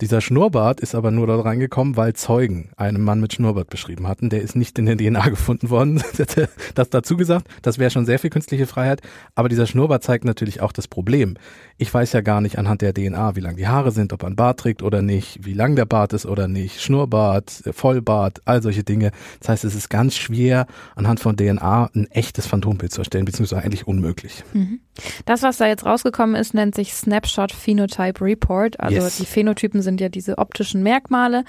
Dieser Schnurrbart ist aber nur dort reingekommen, weil Zeugen einen Mann mit Schnurrbart beschrieben hatten. Der ist nicht in der DNA gefunden worden. das dazu gesagt, das wäre schon sehr viel künstliche Freiheit. Aber dieser Schnurrbart zeigt natürlich auch das Problem. Ich weiß ja gar nicht anhand der DNA, wie lang die Haare sind, ob er einen Bart trägt oder nicht, wie lang der Bart ist oder nicht, Schnurrbart, Vollbart, all solche Dinge. Das heißt, es ist ganz schwer, anhand von DNA ein echtes Phantombild zu erstellen, beziehungsweise eigentlich unmöglich. Mhm. Das, was da jetzt rausgekommen ist, nennt sich Snapshot Phenotype Report. Also yes. die Phänotypen sind ja diese optischen Merkmale.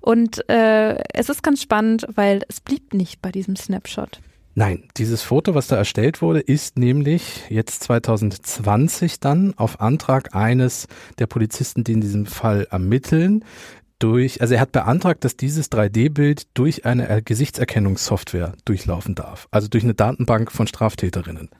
Und äh, es ist ganz spannend, weil es blieb nicht bei diesem Snapshot. Nein, dieses Foto, was da erstellt wurde, ist nämlich jetzt 2020 dann auf Antrag eines der Polizisten, die in diesem Fall ermitteln, durch, also er hat beantragt, dass dieses 3D-Bild durch eine Gesichtserkennungssoftware durchlaufen darf, also durch eine Datenbank von Straftäterinnen.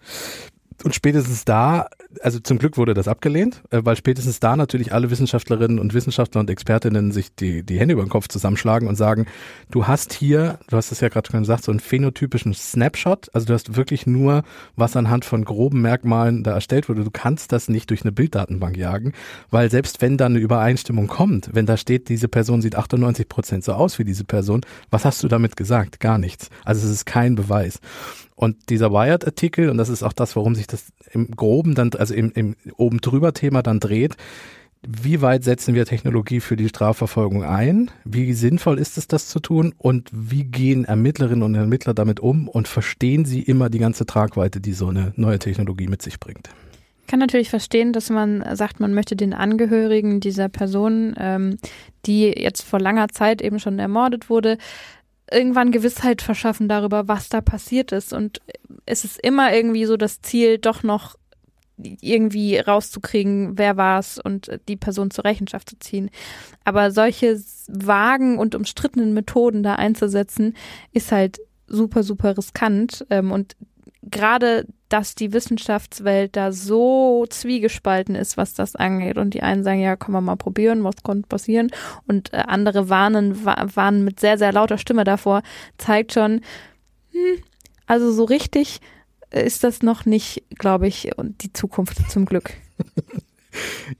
Und spätestens da, also zum Glück wurde das abgelehnt, äh, weil spätestens da natürlich alle Wissenschaftlerinnen und Wissenschaftler und Expertinnen sich die, die Hände über den Kopf zusammenschlagen und sagen, du hast hier, du hast es ja gerade schon gesagt, so einen phänotypischen Snapshot, also du hast wirklich nur, was anhand von groben Merkmalen da erstellt wurde. Du kannst das nicht durch eine Bilddatenbank jagen, weil selbst wenn da eine Übereinstimmung kommt, wenn da steht, diese Person sieht 98 Prozent so aus wie diese Person, was hast du damit gesagt? Gar nichts. Also es ist kein Beweis. Und dieser Wired-Artikel, und das ist auch das, warum sich das im Groben dann, also im, im oben drüber Thema dann dreht, wie weit setzen wir Technologie für die Strafverfolgung ein? Wie sinnvoll ist es, das zu tun? Und wie gehen Ermittlerinnen und Ermittler damit um und verstehen sie immer die ganze Tragweite, die so eine neue Technologie mit sich bringt? Ich kann natürlich verstehen, dass man sagt, man möchte den Angehörigen dieser Person, ähm, die jetzt vor langer Zeit eben schon ermordet wurde, irgendwann Gewissheit verschaffen darüber, was da passiert ist. Und es ist immer irgendwie so das Ziel, doch noch irgendwie rauszukriegen, wer war es und die Person zur Rechenschaft zu ziehen. Aber solche vagen und umstrittenen Methoden da einzusetzen, ist halt super, super riskant. Ähm, und gerade, dass die Wissenschaftswelt da so zwiegespalten ist, was das angeht. Und die einen sagen, ja, können wir mal probieren, was konnte passieren. Und äh, andere warnen, warnen mit sehr, sehr lauter Stimme davor, zeigt schon, hm, also so richtig ist das noch nicht, glaube ich, die Zukunft zum Glück.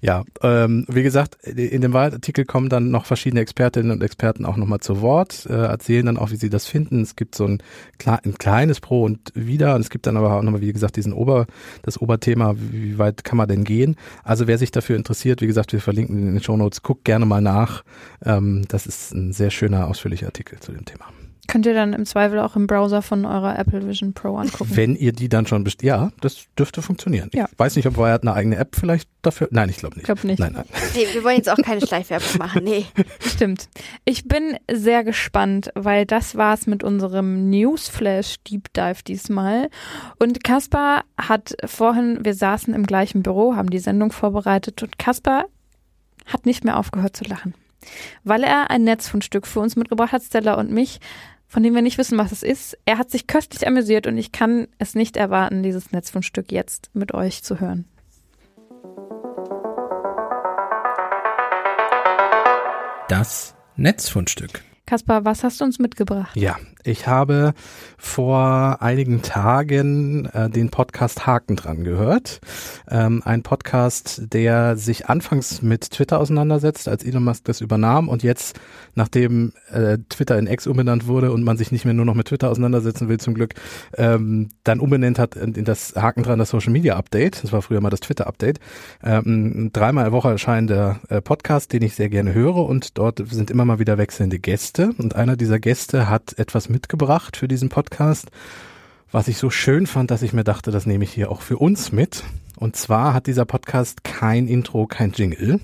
Ja, ähm, wie gesagt, in dem Wahlartikel kommen dann noch verschiedene Expertinnen und Experten auch nochmal zu Wort, äh, erzählen dann auch, wie sie das finden. Es gibt so ein, ein kleines Pro und Wider und es gibt dann aber auch nochmal, wie gesagt, diesen Ober, das Oberthema, wie weit kann man denn gehen? Also wer sich dafür interessiert, wie gesagt, wir verlinken in den Show Notes, guckt gerne mal nach. Ähm, das ist ein sehr schöner, ausführlicher Artikel zu dem Thema. Könnt ihr dann im Zweifel auch im Browser von eurer Apple Vision Pro angucken. Wenn ihr die dann schon best ja, das dürfte funktionieren. Ja. Ich weiß nicht, ob Wired eine eigene App vielleicht dafür. Nein, ich glaube nicht. Ich glaube nicht. Nein, nein. Nee, wir wollen jetzt auch keine Schleichwerbung machen. Nee. Stimmt. Ich bin sehr gespannt, weil das war's mit unserem Newsflash Deep Dive diesmal. Und Kaspar hat vorhin, wir saßen im gleichen Büro, haben die Sendung vorbereitet und Kaspar hat nicht mehr aufgehört zu lachen weil er ein Netzfundstück für uns mitgebracht hat, Stella und mich, von dem wir nicht wissen, was es ist. Er hat sich köstlich amüsiert und ich kann es nicht erwarten, dieses Netzfundstück jetzt mit euch zu hören. Das Netzfundstück. Kaspar, was hast du uns mitgebracht? Ja, ich habe vor einigen Tagen äh, den Podcast Haken dran gehört. Ähm, ein Podcast, der sich anfangs mit Twitter auseinandersetzt, als Elon Musk das übernahm und jetzt, nachdem äh, Twitter in X umbenannt wurde und man sich nicht mehr nur noch mit Twitter auseinandersetzen will, zum Glück, ähm, dann umbenannt hat in das Haken dran das Social Media Update. Das war früher mal das Twitter Update. Ähm, dreimal in Woche erscheinender äh, Podcast, den ich sehr gerne höre und dort sind immer mal wieder wechselnde. Gäste und einer dieser Gäste hat etwas mitgebracht für diesen Podcast, was ich so schön fand, dass ich mir dachte, das nehme ich hier auch für uns mit. Und zwar hat dieser Podcast kein Intro, kein Jingle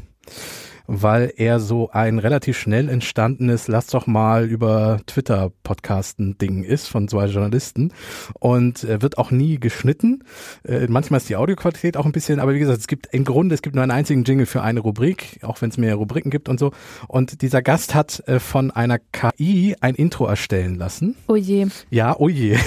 weil er so ein relativ schnell entstandenes Lass doch mal über Twitter podcasten Ding ist von zwei Journalisten und er wird auch nie geschnitten. Äh, manchmal ist die Audioqualität auch ein bisschen, aber wie gesagt, es gibt im Grunde, es gibt nur einen einzigen Jingle für eine Rubrik, auch wenn es mehr Rubriken gibt und so. Und dieser Gast hat äh, von einer KI ein Intro erstellen lassen. Oh je. Ja, oh je.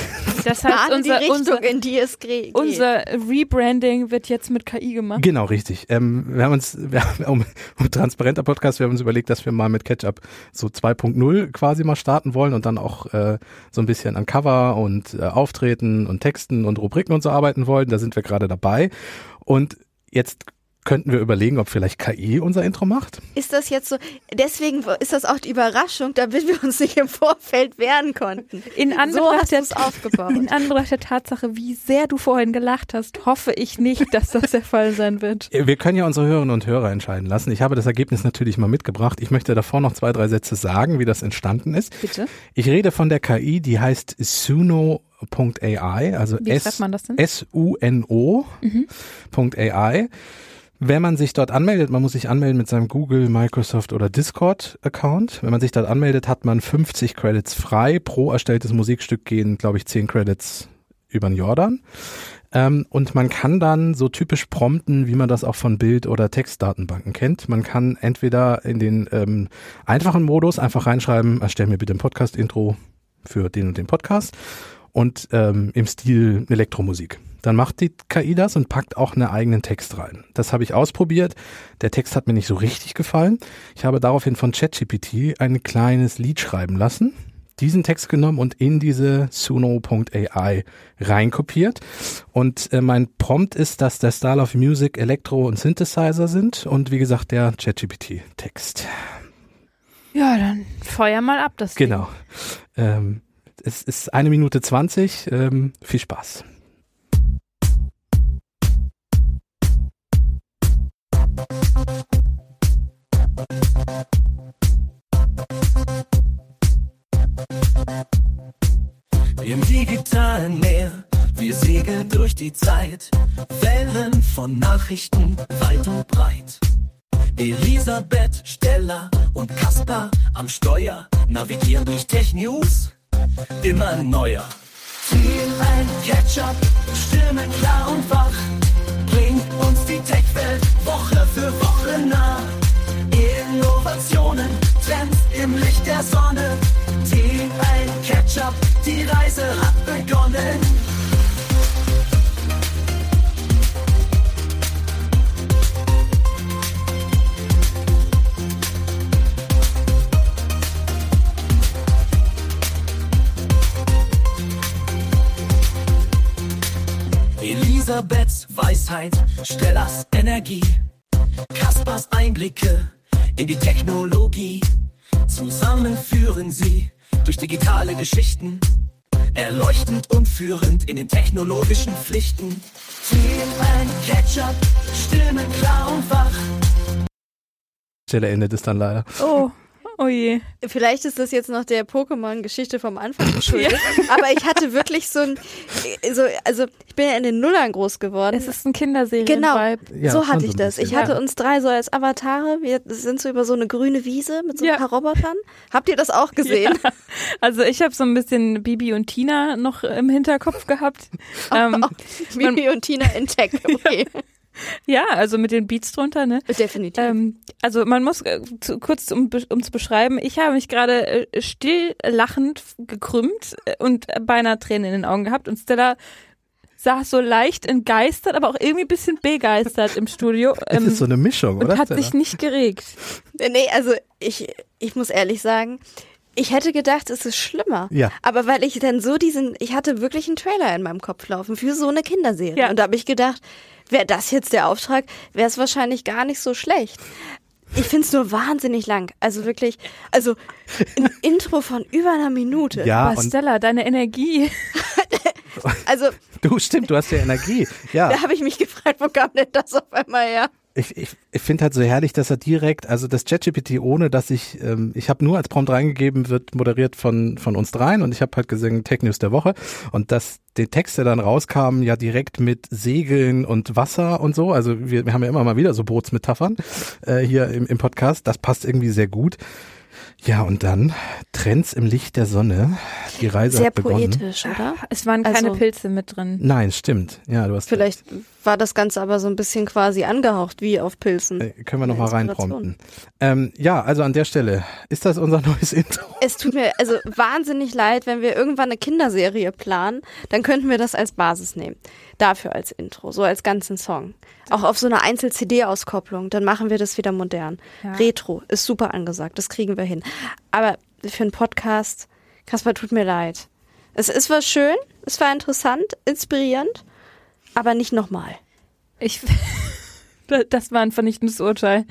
Das heißt, unser, die Richtung, unser, in die es geht. Unser Rebranding wird jetzt mit KI gemacht. Genau, richtig. Ähm, wir haben uns, wir haben, um, um transparenter Podcast, wir haben uns überlegt, dass wir mal mit Ketchup so 2.0 quasi mal starten wollen und dann auch äh, so ein bisschen an Cover und äh, Auftreten und Texten und Rubriken und so arbeiten wollen. Da sind wir gerade dabei. Und jetzt könnten wir überlegen, ob vielleicht KI unser Intro macht. Ist das jetzt so? Deswegen ist das auch die Überraschung, damit wir uns nicht im Vorfeld wehren konnten. In Anbetracht, so der, aufgebaut. in Anbetracht der Tatsache, wie sehr du vorhin gelacht hast, hoffe ich nicht, dass das der Fall sein wird. Wir können ja unsere Hörerinnen und Hörer entscheiden lassen. Ich habe das Ergebnis natürlich mal mitgebracht. Ich möchte davor noch zwei, drei Sätze sagen, wie das entstanden ist. Bitte. Ich rede von der KI, die heißt Suno.ai, also S-U-N-O.ai. Mhm. Wenn man sich dort anmeldet, man muss sich anmelden mit seinem Google, Microsoft oder Discord Account. Wenn man sich dort anmeldet, hat man 50 Credits frei. Pro erstelltes Musikstück gehen, glaube ich, 10 Credits über den Jordan. Ähm, und man kann dann so typisch prompten, wie man das auch von Bild- oder Textdatenbanken kennt. Man kann entweder in den ähm, einfachen Modus einfach reinschreiben, erstell mir bitte ein Podcast-Intro für den und den Podcast. und ähm, im Stil Elektromusik. Dann macht die KI das und packt auch einen eigenen Text rein. Das habe ich ausprobiert. Der Text hat mir nicht so richtig gefallen. Ich habe daraufhin von ChatGPT ein kleines Lied schreiben lassen diesen Text genommen und in diese Suno.ai reinkopiert. Und äh, mein Prompt ist, dass der Style of Music Elektro und Synthesizer sind und wie gesagt der ChatGPT-Text. Ja, dann feuer mal ab das. Genau. Ähm, es ist eine Minute zwanzig. Ähm, viel Spaß. Im digitalen Meer, wir segeln durch die Zeit, Wellen von Nachrichten weit und breit. Elisabeth, Stella und Kaspar am Steuer navigieren durch Tech News, immer neuer. Team ein Ketchup, Stimmen klar und wach, bringt uns die Tech-Welt Woche für Woche nah. Innovationen, Trends im Licht der Sonne, Team ein Ketchup, die Reise hat begonnen. Elisabeths Weisheit, Stellas Energie, Kaspers Einblicke in die Technologie. Zusammen führen sie durch digitale Geschichten, erleuchtend und führend in den technologischen Pflichten. Team and Ketchup, Stimmen klar und wach. Stelle endet es dann leider. Oh. Oh je. Vielleicht ist das jetzt noch der Pokémon-Geschichte vom Anfang geschuldet. aber ich hatte wirklich so ein, so, also ich bin ja in den Nullern groß geworden. Es ist ein Kinderserien Genau. Ja, so hatte ich das. Ich hatte Ja. uns drei so als Avatare. Wir sind so über so eine grüne Wiese mit so ein Ja. paar Robotern. Habt ihr das auch gesehen? Also ich habe so ein bisschen Bibi und Tina noch im Hinterkopf gehabt. ähm, Bibi und Tina in Tech. Okay. Ja, also mit den Beats drunter, ne? Definitiv. Ähm, also man muss äh, zu, kurz um um zu beschreiben, ich habe mich gerade äh, still lachend gekrümmt äh, und beinahe Tränen in den Augen gehabt und Stella saß so leicht entgeistert, aber auch irgendwie ein bisschen begeistert im Studio Es ähm, ist so eine Mischung, und oder? hat Stella? sich nicht geregt. nee, also ich, ich muss ehrlich sagen, ich hätte gedacht, es ist schlimmer. Ja. Aber weil ich dann so diesen, ich hatte wirklich einen Trailer in meinem Kopf laufen für so eine Kinderserie. Ja. Und da habe ich gedacht, wäre das jetzt der Auftrag, wäre es wahrscheinlich gar nicht so schlecht. Ich finde es nur wahnsinnig lang. Also wirklich, also ein Intro von über einer Minute. ja, aber Stella, deine Energie. Also du stimmt, du hast ja Energie. Ja, da habe ich mich gefragt, wo kam denn das auf einmal her? Ich, ich, ich finde halt so herrlich, dass er direkt, also das ChatGPT, ohne dass ich, ähm, ich habe nur als Prompt reingegeben, wird moderiert von von uns dreien und ich habe halt gesungen Tech News der Woche. Und dass die Texte dann rauskamen, ja direkt mit Segeln und Wasser und so, also wir, wir haben ja immer mal wieder so Bootsmetaphern äh, hier im, im Podcast, das passt irgendwie sehr gut. Ja, und dann Trends im Licht der Sonne. Die Reise Sehr hat begonnen. poetisch, oder? Es waren keine Also- Pilze mit drin. Nein, stimmt. Ja, du hast Vielleicht war das Ganze aber so ein bisschen quasi angehaucht wie auf Pilzen. Äh, können wir noch mal Eine reinprompten. Ähm, ja, also an der Stelle, ist das unser neues Intro? Es tut mir also wahnsinnig leid, wenn wir irgendwann eine Kinderserie planen, dann könnten wir das als Basis nehmen. Dafür als Intro, so als ganzen Song. Auch auf so einer Einzel-CD-Auskopplung, dann machen wir das wieder modern. Ja. Retro ist super angesagt, das kriegen wir hin. Aber für einen Podcast, Kaspar, tut mir leid. Es, es war schön, es war interessant, inspirierend, aber nicht nochmal. Ich, das war ein vernichtendes Urteil.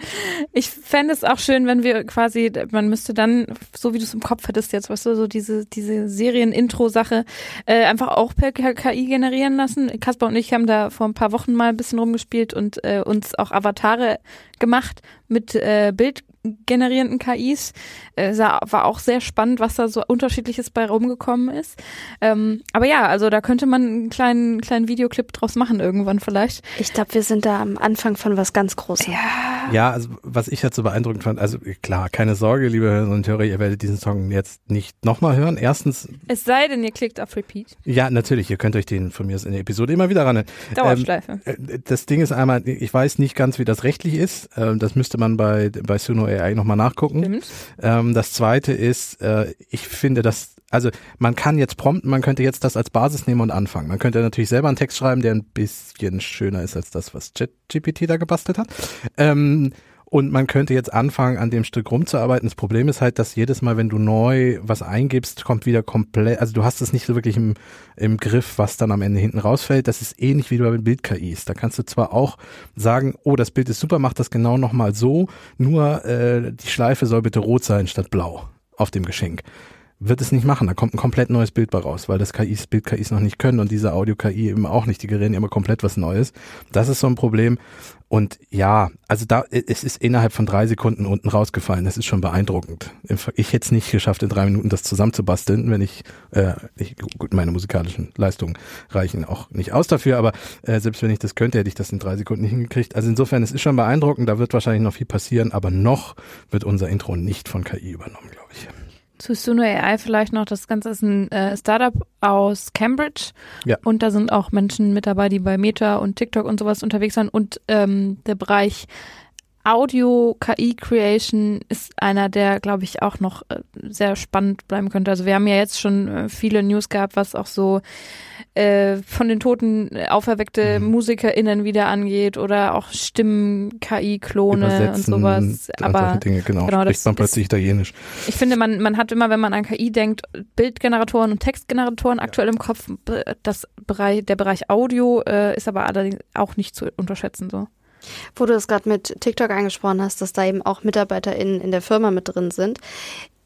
Ich fände es auch schön, wenn wir quasi, man müsste dann, so wie du es im Kopf hättest jetzt, weißt du, so diese, diese Serien-Intro-Sache, äh, einfach auch per KI generieren lassen. Kaspar und ich haben da vor ein paar Wochen mal ein bisschen rumgespielt und äh, uns auch Avatare gemacht mit äh, bildgenerierenden KIs. Äh, sah, war auch sehr spannend, was da so unterschiedliches bei rumgekommen ist. Ähm, aber ja, also da könnte man einen kleinen, kleinen Videoclip draus machen irgendwann vielleicht. Ich glaube, wir sind da am Anfang von was ganz Großem. Ja, also was ich halt so beeindruckend fand, also klar, keine Sorge, liebe Hörerinnen und Hörer, ihr werdet diesen Song jetzt nicht nochmal hören. Erstens, Es sei denn, ihr klickt auf Repeat. ja, natürlich, ihr könnt euch den von mir in der Episode immer wieder ran. Dauerschleife. Ähm, das Ding ist einmal, ich weiß nicht ganz, wie das rechtlich ist. Ähm, das müsste man bei, bei Suno AI nochmal nachgucken. Ähm, das zweite ist, äh, ich finde das Also man kann jetzt prompten, man könnte jetzt das als Basis nehmen und anfangen. Man könnte natürlich selber einen Text schreiben, der ein bisschen schöner ist als das, was ChatGPT da gebastelt hat. Ähm, und man könnte jetzt anfangen, an dem Stück rumzuarbeiten. Das Problem ist halt, dass jedes Mal, wenn du neu was eingibst, kommt wieder komplett, also du hast es nicht so wirklich im, im Griff, was dann am Ende hinten rausfällt. Das ist ähnlich wie bei Bild-KIs. Da kannst du zwar auch sagen, oh, das Bild ist super, mach das genau nochmal so, nur äh, die Schleife soll bitte rot sein statt blau auf dem Geschenk wird es nicht machen. Da kommt ein komplett neues Bild bei raus, weil das KIs, Bild-KIs noch nicht können und diese Audio-KI eben auch nicht. Die gereden immer komplett was Neues. Das ist so ein Problem. Und ja, also da, es ist innerhalb von drei Sekunden unten rausgefallen. Das ist schon beeindruckend. Ich hätte es nicht geschafft, in drei Minuten das zusammenzubasteln, wenn ich, äh, ich gut, meine musikalischen Leistungen reichen auch nicht aus dafür, aber äh, selbst wenn ich das könnte, hätte ich das in drei Sekunden nicht hingekriegt. Also insofern, es ist schon beeindruckend, da wird wahrscheinlich noch viel passieren, aber noch wird unser Intro nicht von KI übernommen, glaube ich. Zu Suno AI vielleicht noch, das Ganze ist ein äh, Startup aus Cambridge. Ja. und da sind auch Menschen mit dabei, die bei Meta und TikTok und sowas unterwegs sind und ähm, der Bereich Audio KI Creation ist einer, der, glaube ich, auch noch äh, sehr spannend bleiben könnte. Also wir haben ja jetzt schon äh, viele News gehabt, was auch so äh, von den Toten auferweckte mhm. MusikerInnen wieder angeht oder auch Stimmen, KI-Klone und sowas. Aber Dinge, genau, genau spricht man plötzlich ist, Italienisch. Ich finde, man, man hat immer, wenn man an KI denkt, Bildgeneratoren und Textgeneratoren aktuell im Kopf. Das Bereich, der Bereich Audio äh, ist aber allerdings auch nicht zu unterschätzen so. Wo du es gerade mit TikTok angesprochen hast, dass da eben auch MitarbeiterInnen in der Firma mit drin sind.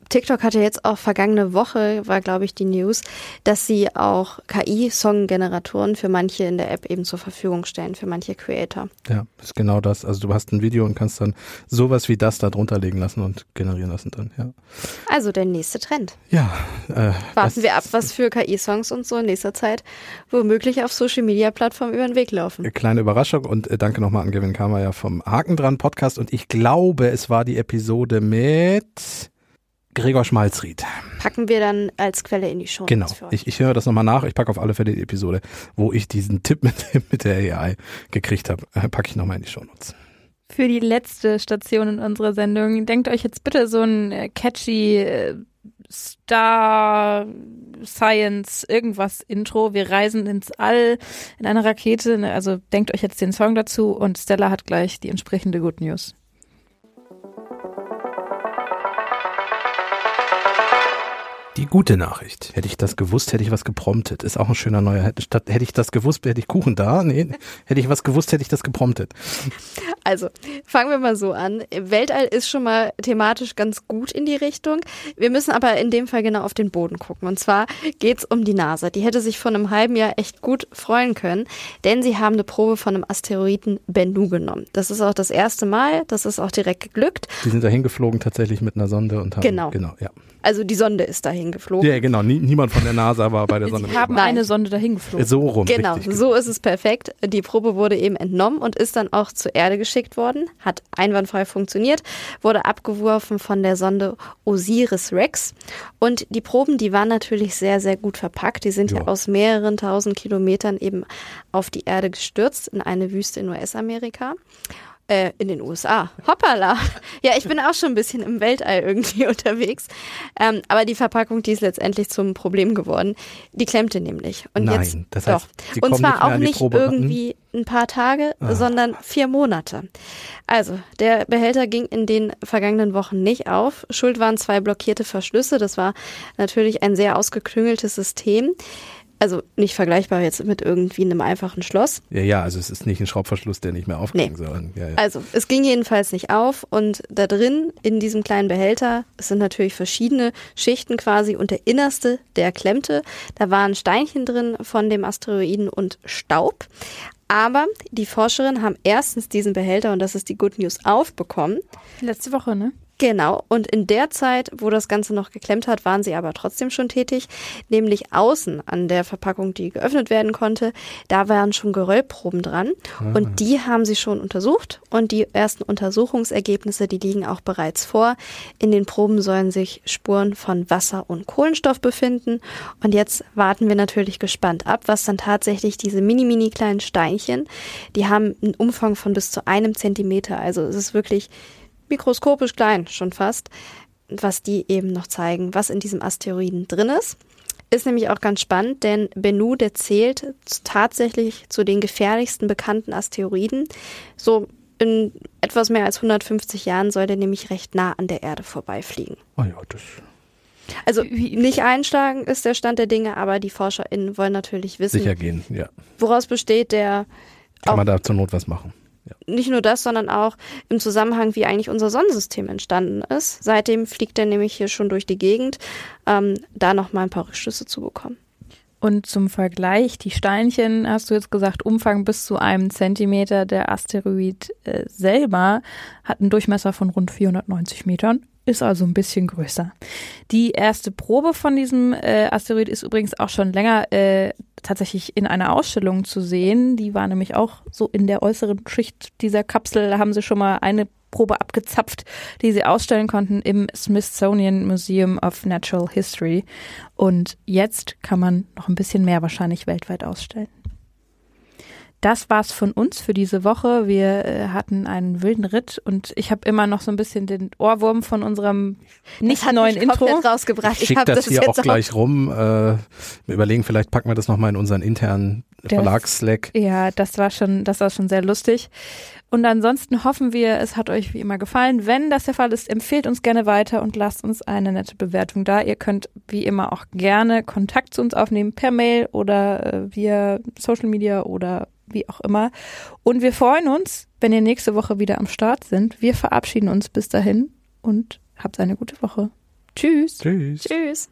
TikTok hatte jetzt auch vergangene Woche, war glaube ich die News, dass sie auch KI-Song-Generatoren für manche in der App eben zur Verfügung stellen, für manche Creator. Ja, ist genau das. Also du hast ein Video und kannst dann sowas wie das da drunter legen lassen und generieren lassen dann, ja. Also der nächste Trend. Ja. Äh, Warten wir ab, was für KI-Songs und so in nächster Zeit womöglich auf Social-Media-Plattformen über den Weg laufen. Kleine Überraschung und äh, danke nochmal an Gavin Kammer ja vom Haken dran Podcast und ich glaube, es war die Episode mit Gregor Schmalzried. Packen wir dann als Quelle in die Show. Genau. Ich, ich höre das nochmal nach. Ich packe auf alle Fälle die Episode, wo ich diesen Tipp mit, mit der AI gekriegt habe, äh, packe ich nochmal in die Show Notes. Für die letzte Station in unserer Sendung, denkt euch jetzt bitte so ein äh, catchy äh, Star Science irgendwas Intro. Wir reisen ins All in einer Rakete. Also denkt euch jetzt den Song dazu und Stella hat gleich die entsprechende Good News. Gute Nachricht. Hätte ich das gewusst, hätte ich was gepromptet. Ist auch ein schöner neuer. Statt hätte ich das gewusst, hätte ich Kuchen da. Nee, hätte ich was gewusst, hätte ich das gepromptet. Also, fangen wir mal so an. Weltall ist schon mal thematisch ganz gut in die Richtung. Wir müssen aber in dem Fall genau auf den Boden gucken. Und zwar geht's um die NASA. Die hätte sich vor einem halben Jahr echt gut freuen können, denn sie haben eine Probe von einem Asteroiden Bennu genommen. Das ist auch das erste Mal. Das ist auch direkt geglückt. Die sind dahin geflogen tatsächlich mit einer Sonde und haben. Genau. Genau, ja. Also die Sonde ist dahin geflogen. Ja, genau. Nie, niemand von der NASA war bei der Sonde. Sie haben eine Sonde dahin geflogen. So rum. Genau, richtig. so ist es perfekt. Die Probe wurde eben entnommen und ist dann auch zur Erde geschickt worden. Hat einwandfrei funktioniert. Wurde abgeworfen von der Sonde Osiris Rex. Und die Proben, die waren natürlich sehr, sehr gut verpackt. Die sind jo. ja aus mehreren tausend Kilometern eben auf die Erde gestürzt in eine Wüste in US-Amerika. Äh, in den USA. Hoppala. Ja, ich bin auch schon ein bisschen im Weltall irgendwie unterwegs. Ähm, aber die Verpackung, die ist letztendlich zum Problem geworden. Die klemmte nämlich. Und Nein, jetzt, das heißt, doch. Und zwar auch nicht irgendwie ein paar Tage, ah. sondern vier Monate. Also, der Behälter ging in den vergangenen Wochen nicht auf. Schuld waren zwei blockierte Verschlüsse. Das war natürlich ein sehr ausgeklüngeltes System also nicht vergleichbar jetzt mit irgendwie einem einfachen Schloss. Ja, ja, also es ist nicht ein Schraubverschluss, der nicht mehr aufging nee. soll. Ja, ja. Also es ging jedenfalls nicht auf und da drin in diesem kleinen Behälter, es sind natürlich verschiedene Schichten quasi und der innerste, der klemmte, da waren Steinchen drin von dem Asteroiden und Staub. Aber die Forscherinnen haben erstens diesen Behälter, und das ist die Good News, aufbekommen. Letzte Woche, ne? Genau, und in der Zeit, wo das Ganze noch geklemmt hat, waren sie aber trotzdem schon tätig, nämlich außen an der Verpackung, die geöffnet werden konnte, da waren schon Geröllproben dran. Ah. und die haben sie schon untersucht. Und die ersten Untersuchungsergebnisse, die liegen auch bereits vor. In den Proben sollen sich Spuren von Wasser und Kohlenstoff befinden. Und jetzt warten wir natürlich gespannt ab, was dann tatsächlich diese mini, mini kleinen Steinchen, die haben einen Umfang von bis zu einem Zentimeter, also es ist wirklich mikroskopisch klein schon fast, was die eben noch zeigen, was in diesem Asteroiden drin ist. Ist nämlich auch ganz spannend, denn Bennu, der zählt tatsächlich zu den gefährlichsten bekannten Asteroiden. So in etwas mehr als 150 Jahren soll der nämlich recht nah an der Erde vorbeifliegen. Oh ja, das also nicht einschlagen ist der Stand der Dinge, aber die ForscherInnen wollen natürlich wissen, sicher gehen, ja. woraus besteht der. Kann man da zur Not was machen? Nicht nur das, sondern auch im Zusammenhang, wie eigentlich unser Sonnensystem entstanden ist. Seitdem fliegt er nämlich hier schon durch die Gegend, ähm, da nochmal ein paar Rückschlüsse zu bekommen. Und zum Vergleich, die Steinchen, hast du jetzt gesagt, Umfang bis zu einem Zentimeter. Der Asteroid äh, selber hat einen Durchmesser von rund 490 Metern ist also ein bisschen größer. Die erste Probe von diesem äh, Asteroid ist übrigens auch schon länger äh, tatsächlich in einer Ausstellung zu sehen. Die war nämlich auch so in der äußeren Schicht dieser Kapsel. Da haben sie schon mal eine Probe abgezapft, die sie ausstellen konnten im Smithsonian Museum of Natural History. Und jetzt kann man noch ein bisschen mehr wahrscheinlich weltweit ausstellen. Das war's von uns für diese Woche. Wir äh, hatten einen wilden Ritt und ich habe immer noch so ein bisschen den Ohrwurm von unserem nicht das hat neuen mich Intro rausgebracht. Ich, ich habe das, das hier auch gleich rum. Äh, wir überlegen, vielleicht packen wir das nochmal in unseren internen Verlagsslack. Ja, das war schon, das war schon sehr lustig. Und ansonsten hoffen wir, es hat euch wie immer gefallen. Wenn das der Fall ist, empfehlt uns gerne weiter und lasst uns eine nette Bewertung da. Ihr könnt wie immer auch gerne Kontakt zu uns aufnehmen per Mail oder äh, via Social Media oder wie auch immer. Und wir freuen uns, wenn ihr nächste Woche wieder am Start sind. Wir verabschieden uns bis dahin und habt eine gute Woche. Tschüss. Tschüss. Tschüss.